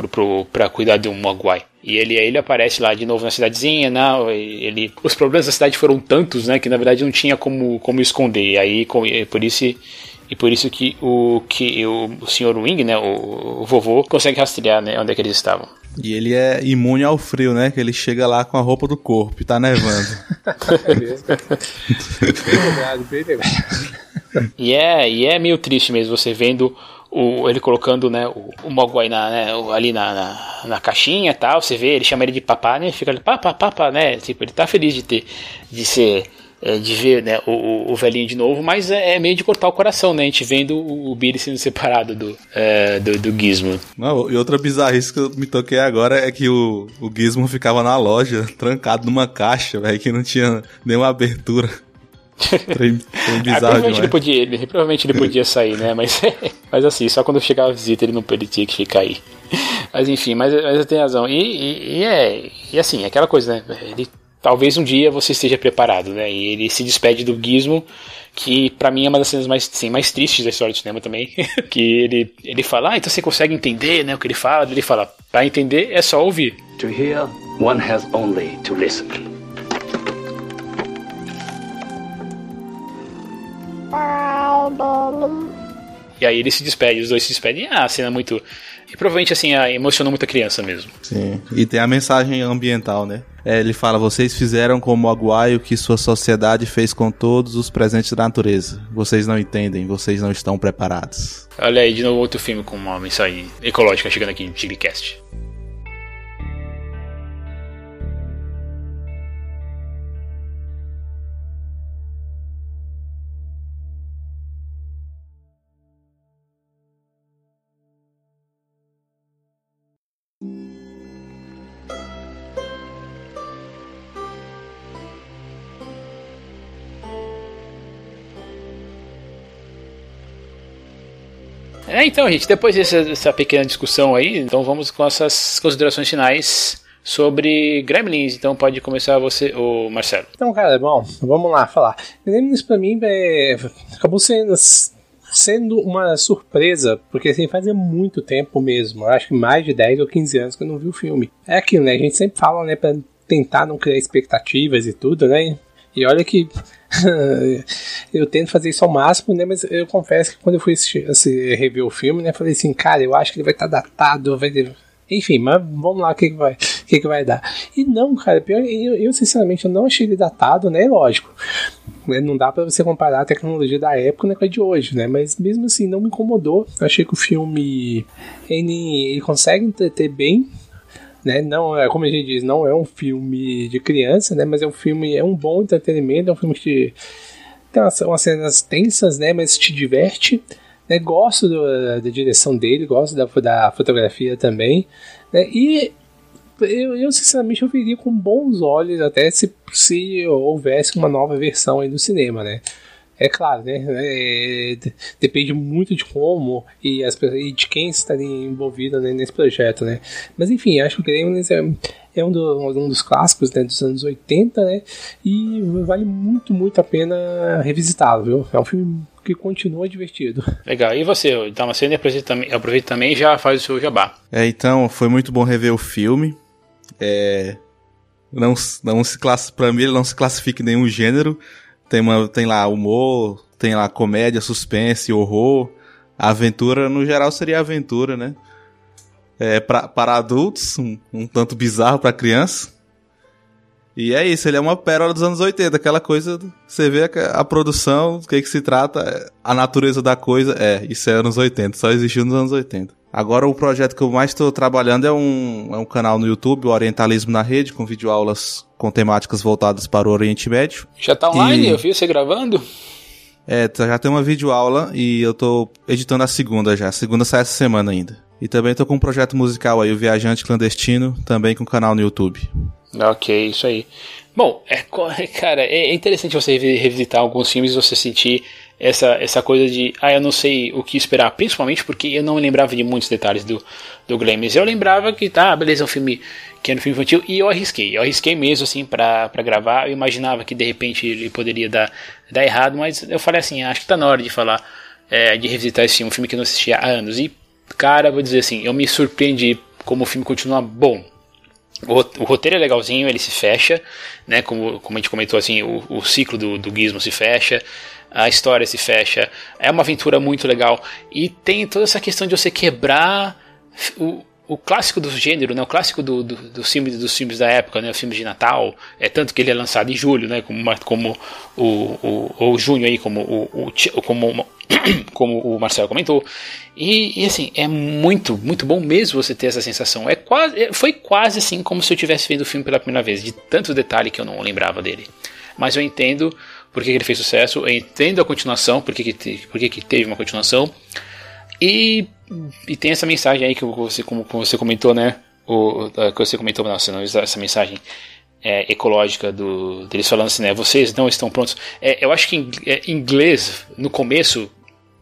S1: para cuidar de um Mogwai. E ele, ele aparece lá de novo na cidadezinha, não, ele, os problemas da cidade foram tantos, né, que na verdade não tinha como, como esconder. E aí com, e por isso e por isso que o que o, o Sr. Wing, né, o, o vovô consegue rastrear, né, onde é que eles estavam.
S3: E ele é imune ao frio, né? Que ele chega lá com a roupa do corpo e tá nevando.
S2: Bem lembrado, bem lembrado.
S1: E é, e é meio triste mesmo você vendo o, ele colocando né, o, o Mogwai na, né, ali na, na, na caixinha e tal. Você vê, ele chama ele de papá, né? Fica ali, papá, papá, né? Tipo, ele tá feliz de ter, de ser, é, de ver né, o, o- o velhinho de novo, mas é, é meio de cortar o coração, né? A gente vendo o, o Billy sendo separado do, é, do, do Gizmo.
S3: Não, e outra bizarrice que eu me toquei agora é que o, o Gizmo ficava na loja, trancado numa caixa, velho, que não tinha nenhuma abertura. Trem, trem
S1: Ah,
S3: bizarro
S1: provavelmente, ele podia, ele, provavelmente ele podia sair, né? Mas, mas assim, só quando chegava a visita ele não ele tinha que ficar aí. Mas enfim, mas, mas eu tenho razão. E, e, e é. E assim, aquela coisa, né? Ele, talvez um dia você esteja preparado, né? E ele se despede do Gizmo, que pra mim é uma das cenas mais, assim, mais tristes da história do cinema também. que ele, ele fala, ah, então você consegue entender né, o que ele fala? Ele fala, pra entender é só ouvir.
S4: To hear, one has only to listen.
S1: E aí ele se despede, os dois se despedem. Ah, a cena é muito. E provavelmente assim, emocionou muita criança mesmo.
S3: Sim. E tem a mensagem ambiental, né? É, ele fala: vocês fizeram com o Mogwai o que sua sociedade fez com todos os presentes da natureza. Vocês não entendem, vocês não estão preparados.
S1: Olha aí, de novo outro filme com uma mensagem ecológica chegando aqui no Tigrecast. Então, gente, depois dessa, dessa pequena discussão aí, então vamos com essas considerações finais sobre Gremlins. Então pode começar você, o Marcelo.
S2: Então, cara, bom, vamos lá falar. Gremlins pra mim é, acabou sendo, sendo uma surpresa, porque assim, fazia muito tempo mesmo. Acho que mais de 10 ou 15 anos que eu não vi o filme. É aquilo, né? A gente sempre fala, né, pra tentar não criar expectativas e tudo, né? E olha que eu tento fazer isso ao máximo, né? Mas eu confesso que quando eu fui assistir, assim, rever o filme, né? Falei assim, cara, eu acho que ele vai estar datado, vai ter... Enfim, mas vamos lá, o que, que, vai, que, que vai dar. E não, cara, pior, eu, eu sinceramente eu não achei ele datado, né? Lógico. Né, não dá pra você comparar a tecnologia da época né, com a de hoje, né? Mas mesmo assim, não me incomodou. Eu achei que o filme ele, ele consegue entreter bem, né? Não é, como a gente diz, não é um filme de criança, né? Mas é um filme, é um bom entretenimento, é um filme que tem umas, umas cenas tensas, né? Mas te diverte. Né? Gosto do, da direção dele, gosto da, da fotografia também. Né? E eu, eu, sinceramente, eu veria com bons olhos até se, se houvesse uma nova versão aí no cinema, né? É claro, né? É, depende muito de como e, as, e de quem estaria envolvido né, nesse projeto, né? Mas enfim, acho que o Gremlins é, é um, do, um, dos clássicos né, dos anos 80, né? E vale muito, muito a pena revisitá-lo, viu? É um filme que continua divertido.
S1: Legal. E você, Damasceno, aproveita também, aproveita também e já faz o seu jabá.
S3: É, então, foi muito bom rever o filme. É, não, não se class... Pra mim, ele não se classifica em nenhum gênero. Tem, uma, tem lá humor, tem lá comédia, suspense, horror. Aventura, no geral, seria aventura, né? É, pra, para adultos, um, um tanto bizarro para criança. E é isso, ele é uma pérola dos anos 80, aquela coisa, você vê a, a produção, do que que se trata, a natureza da coisa, é, isso é anos 80, só existiu nos anos 80. Agora o projeto que eu mais estou trabalhando é um, é um canal no YouTube, o Orientalismo na Rede, com videoaulas com temáticas voltadas para o Oriente Médio.
S1: Já tá online? E... Eu vi você gravando?
S3: É, tá, já tem uma videoaula e eu tô editando a segunda já. A segunda sai essa semana ainda. E também tô com um projeto musical aí, o Viajante Clandestino, também com canal no YouTube.
S1: Ok, isso aí. Bom, é, cara, é interessante você revisitar alguns filmes e você sentir essa, essa coisa de, ah, eu não sei o que esperar, principalmente porque eu não lembrava de muitos detalhes do, do Gremlins. Eu lembrava que, tá, beleza, é um filme que era um filme infantil, e eu arrisquei, eu arrisquei mesmo, assim, pra, pra gravar. Eu imaginava que de repente ele poderia dar, dar errado, mas eu falei assim, acho que tá na hora de falar, é, de revisitar esse filme, um filme que eu não assistia há anos. E, cara, vou dizer assim, eu me surpreendi como o filme continua bom. O, o roteiro é legalzinho, ele se fecha, né? Como, como a gente comentou assim, o, o ciclo do, do Gizmo se fecha a história se fecha. É uma aventura muito legal. E tem toda essa questão de você quebrar o, o clássico do gênero, né? o clássico do, do, do filme, dos filmes da época, né? o filme de Natal. É tanto que ele é lançado em julho, né? como, como o, o, ou junho aí, como o, o como, como o Marcelo comentou. E, e, assim, é muito, muito bom mesmo você ter essa sensação. É quase, é, foi quase assim como se eu tivesse vendo o filme pela primeira vez, de tanto detalhe que eu não lembrava dele. Mas eu entendo por que ele fez sucesso, entendo a continuação, por que, que, por que, que teve uma continuação. E, e tem essa mensagem aí que você, como, você comentou, né? O, que você comentou, não, essa mensagem é, ecológica do, deles falando assim, né? Vocês não estão prontos. É, eu acho que em é, inglês, no começo,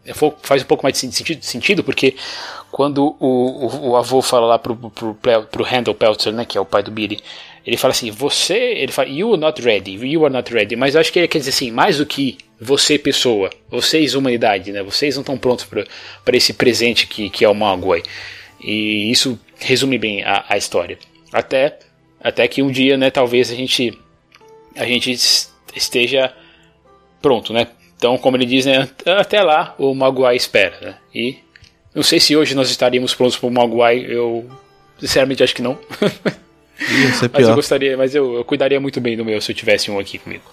S1: é, faz um pouco mais de sentido, sentido porque quando o, o, o avô fala lá pro, pro, pro, pro Handel Peltzer, né? Que é o pai do Billy ele fala assim, você, ele fala, you are not ready, you are not ready, mas eu acho que ele quer dizer assim, mais do que você pessoa, vocês humanidade, né? Vocês não estão prontos para esse presente que, que é o Magoi. E isso resume bem a, a história. Até até que um dia, né, talvez a gente a gente esteja pronto, né? Então, como ele diz, né, até lá o Maguai espera, né? E não sei se hoje nós estaríamos prontos para o Maguai, eu sinceramente acho que não. Pior. Mas eu gostaria, mas eu, eu cuidaria muito bem do meu se eu tivesse um aqui comigo.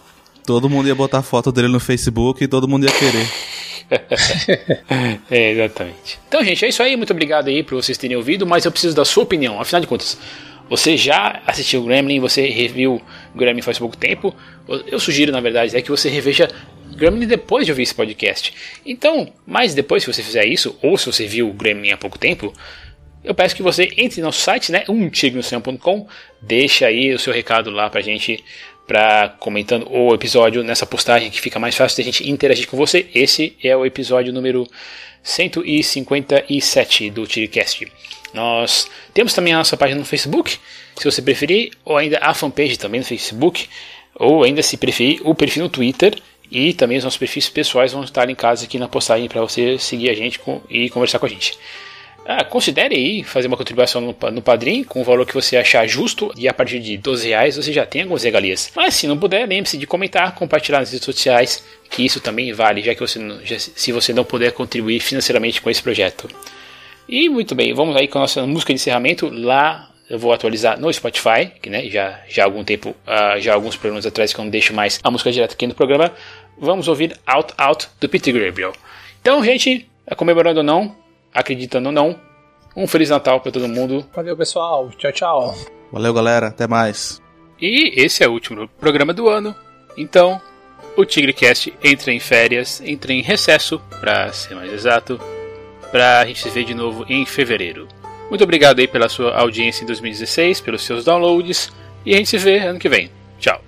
S3: Todo mundo ia botar foto dele no Facebook e todo mundo ia querer.
S1: é, exatamente. Então, gente, é isso aí. Muito obrigado aí por vocês terem ouvido, mas eu preciso da sua opinião. Afinal de contas, você já assistiu o Gremlin, você reviu o Gremlin faz pouco tempo. Eu sugiro, na verdade, é que você reveja Gremlin depois de ouvir esse podcast. Então, mas depois que você fizer isso, ou se você viu o Gremlin há pouco tempo, eu peço que você entre no nosso site, né, umtignocinema.com, deixa aí o seu recado lá pra gente, pra, comentando o episódio nessa postagem que fica mais fácil de a gente interagir com você. Esse é o episódio número 157 do Tiricast. Nós temos também a nossa página no Facebook, se você preferir, ou ainda a fanpage também no Facebook, ou ainda se preferir o perfil no Twitter e também os nossos perfis pessoais vão estar em casa aqui na postagem para você seguir a gente e conversar com a gente. Ah, considere aí fazer uma contribuição no, no Padrim com o valor que você achar justo e a partir de 12 reais você já tem algumas regalias. Mas se não puder, lembre-se de comentar, compartilhar nas redes sociais, que isso também vale, já que você já, se você não puder contribuir financeiramente com esse projeto. E muito bem, vamos aí com a nossa música de encerramento. Lá eu vou atualizar no Spotify, que né, já, já há algum tempo, uh, já há alguns programas atrás que eu não deixo mais a música direta aqui no programa. Vamos ouvir Out Out do Peter Gabriel. Então, gente, comemorando ou não, acreditando ou não. Um Feliz Natal para todo mundo.
S2: Valeu, pessoal. Tchau, tchau.
S3: Valeu, galera. Até mais.
S1: E esse é o último programa do ano. Então, o TigreCast entra em férias, entra em recesso, para ser mais exato, para a gente se ver de novo em fevereiro. Muito obrigado aí pela sua audiência em 2016, pelos seus downloads, e a gente se vê ano que vem. Tchau.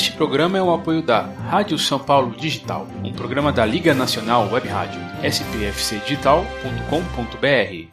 S1: Este programa é um apoio da Rádio São Paulo Digital, um programa da Liga Nacional Web Rádio, spfcdigital.com.br.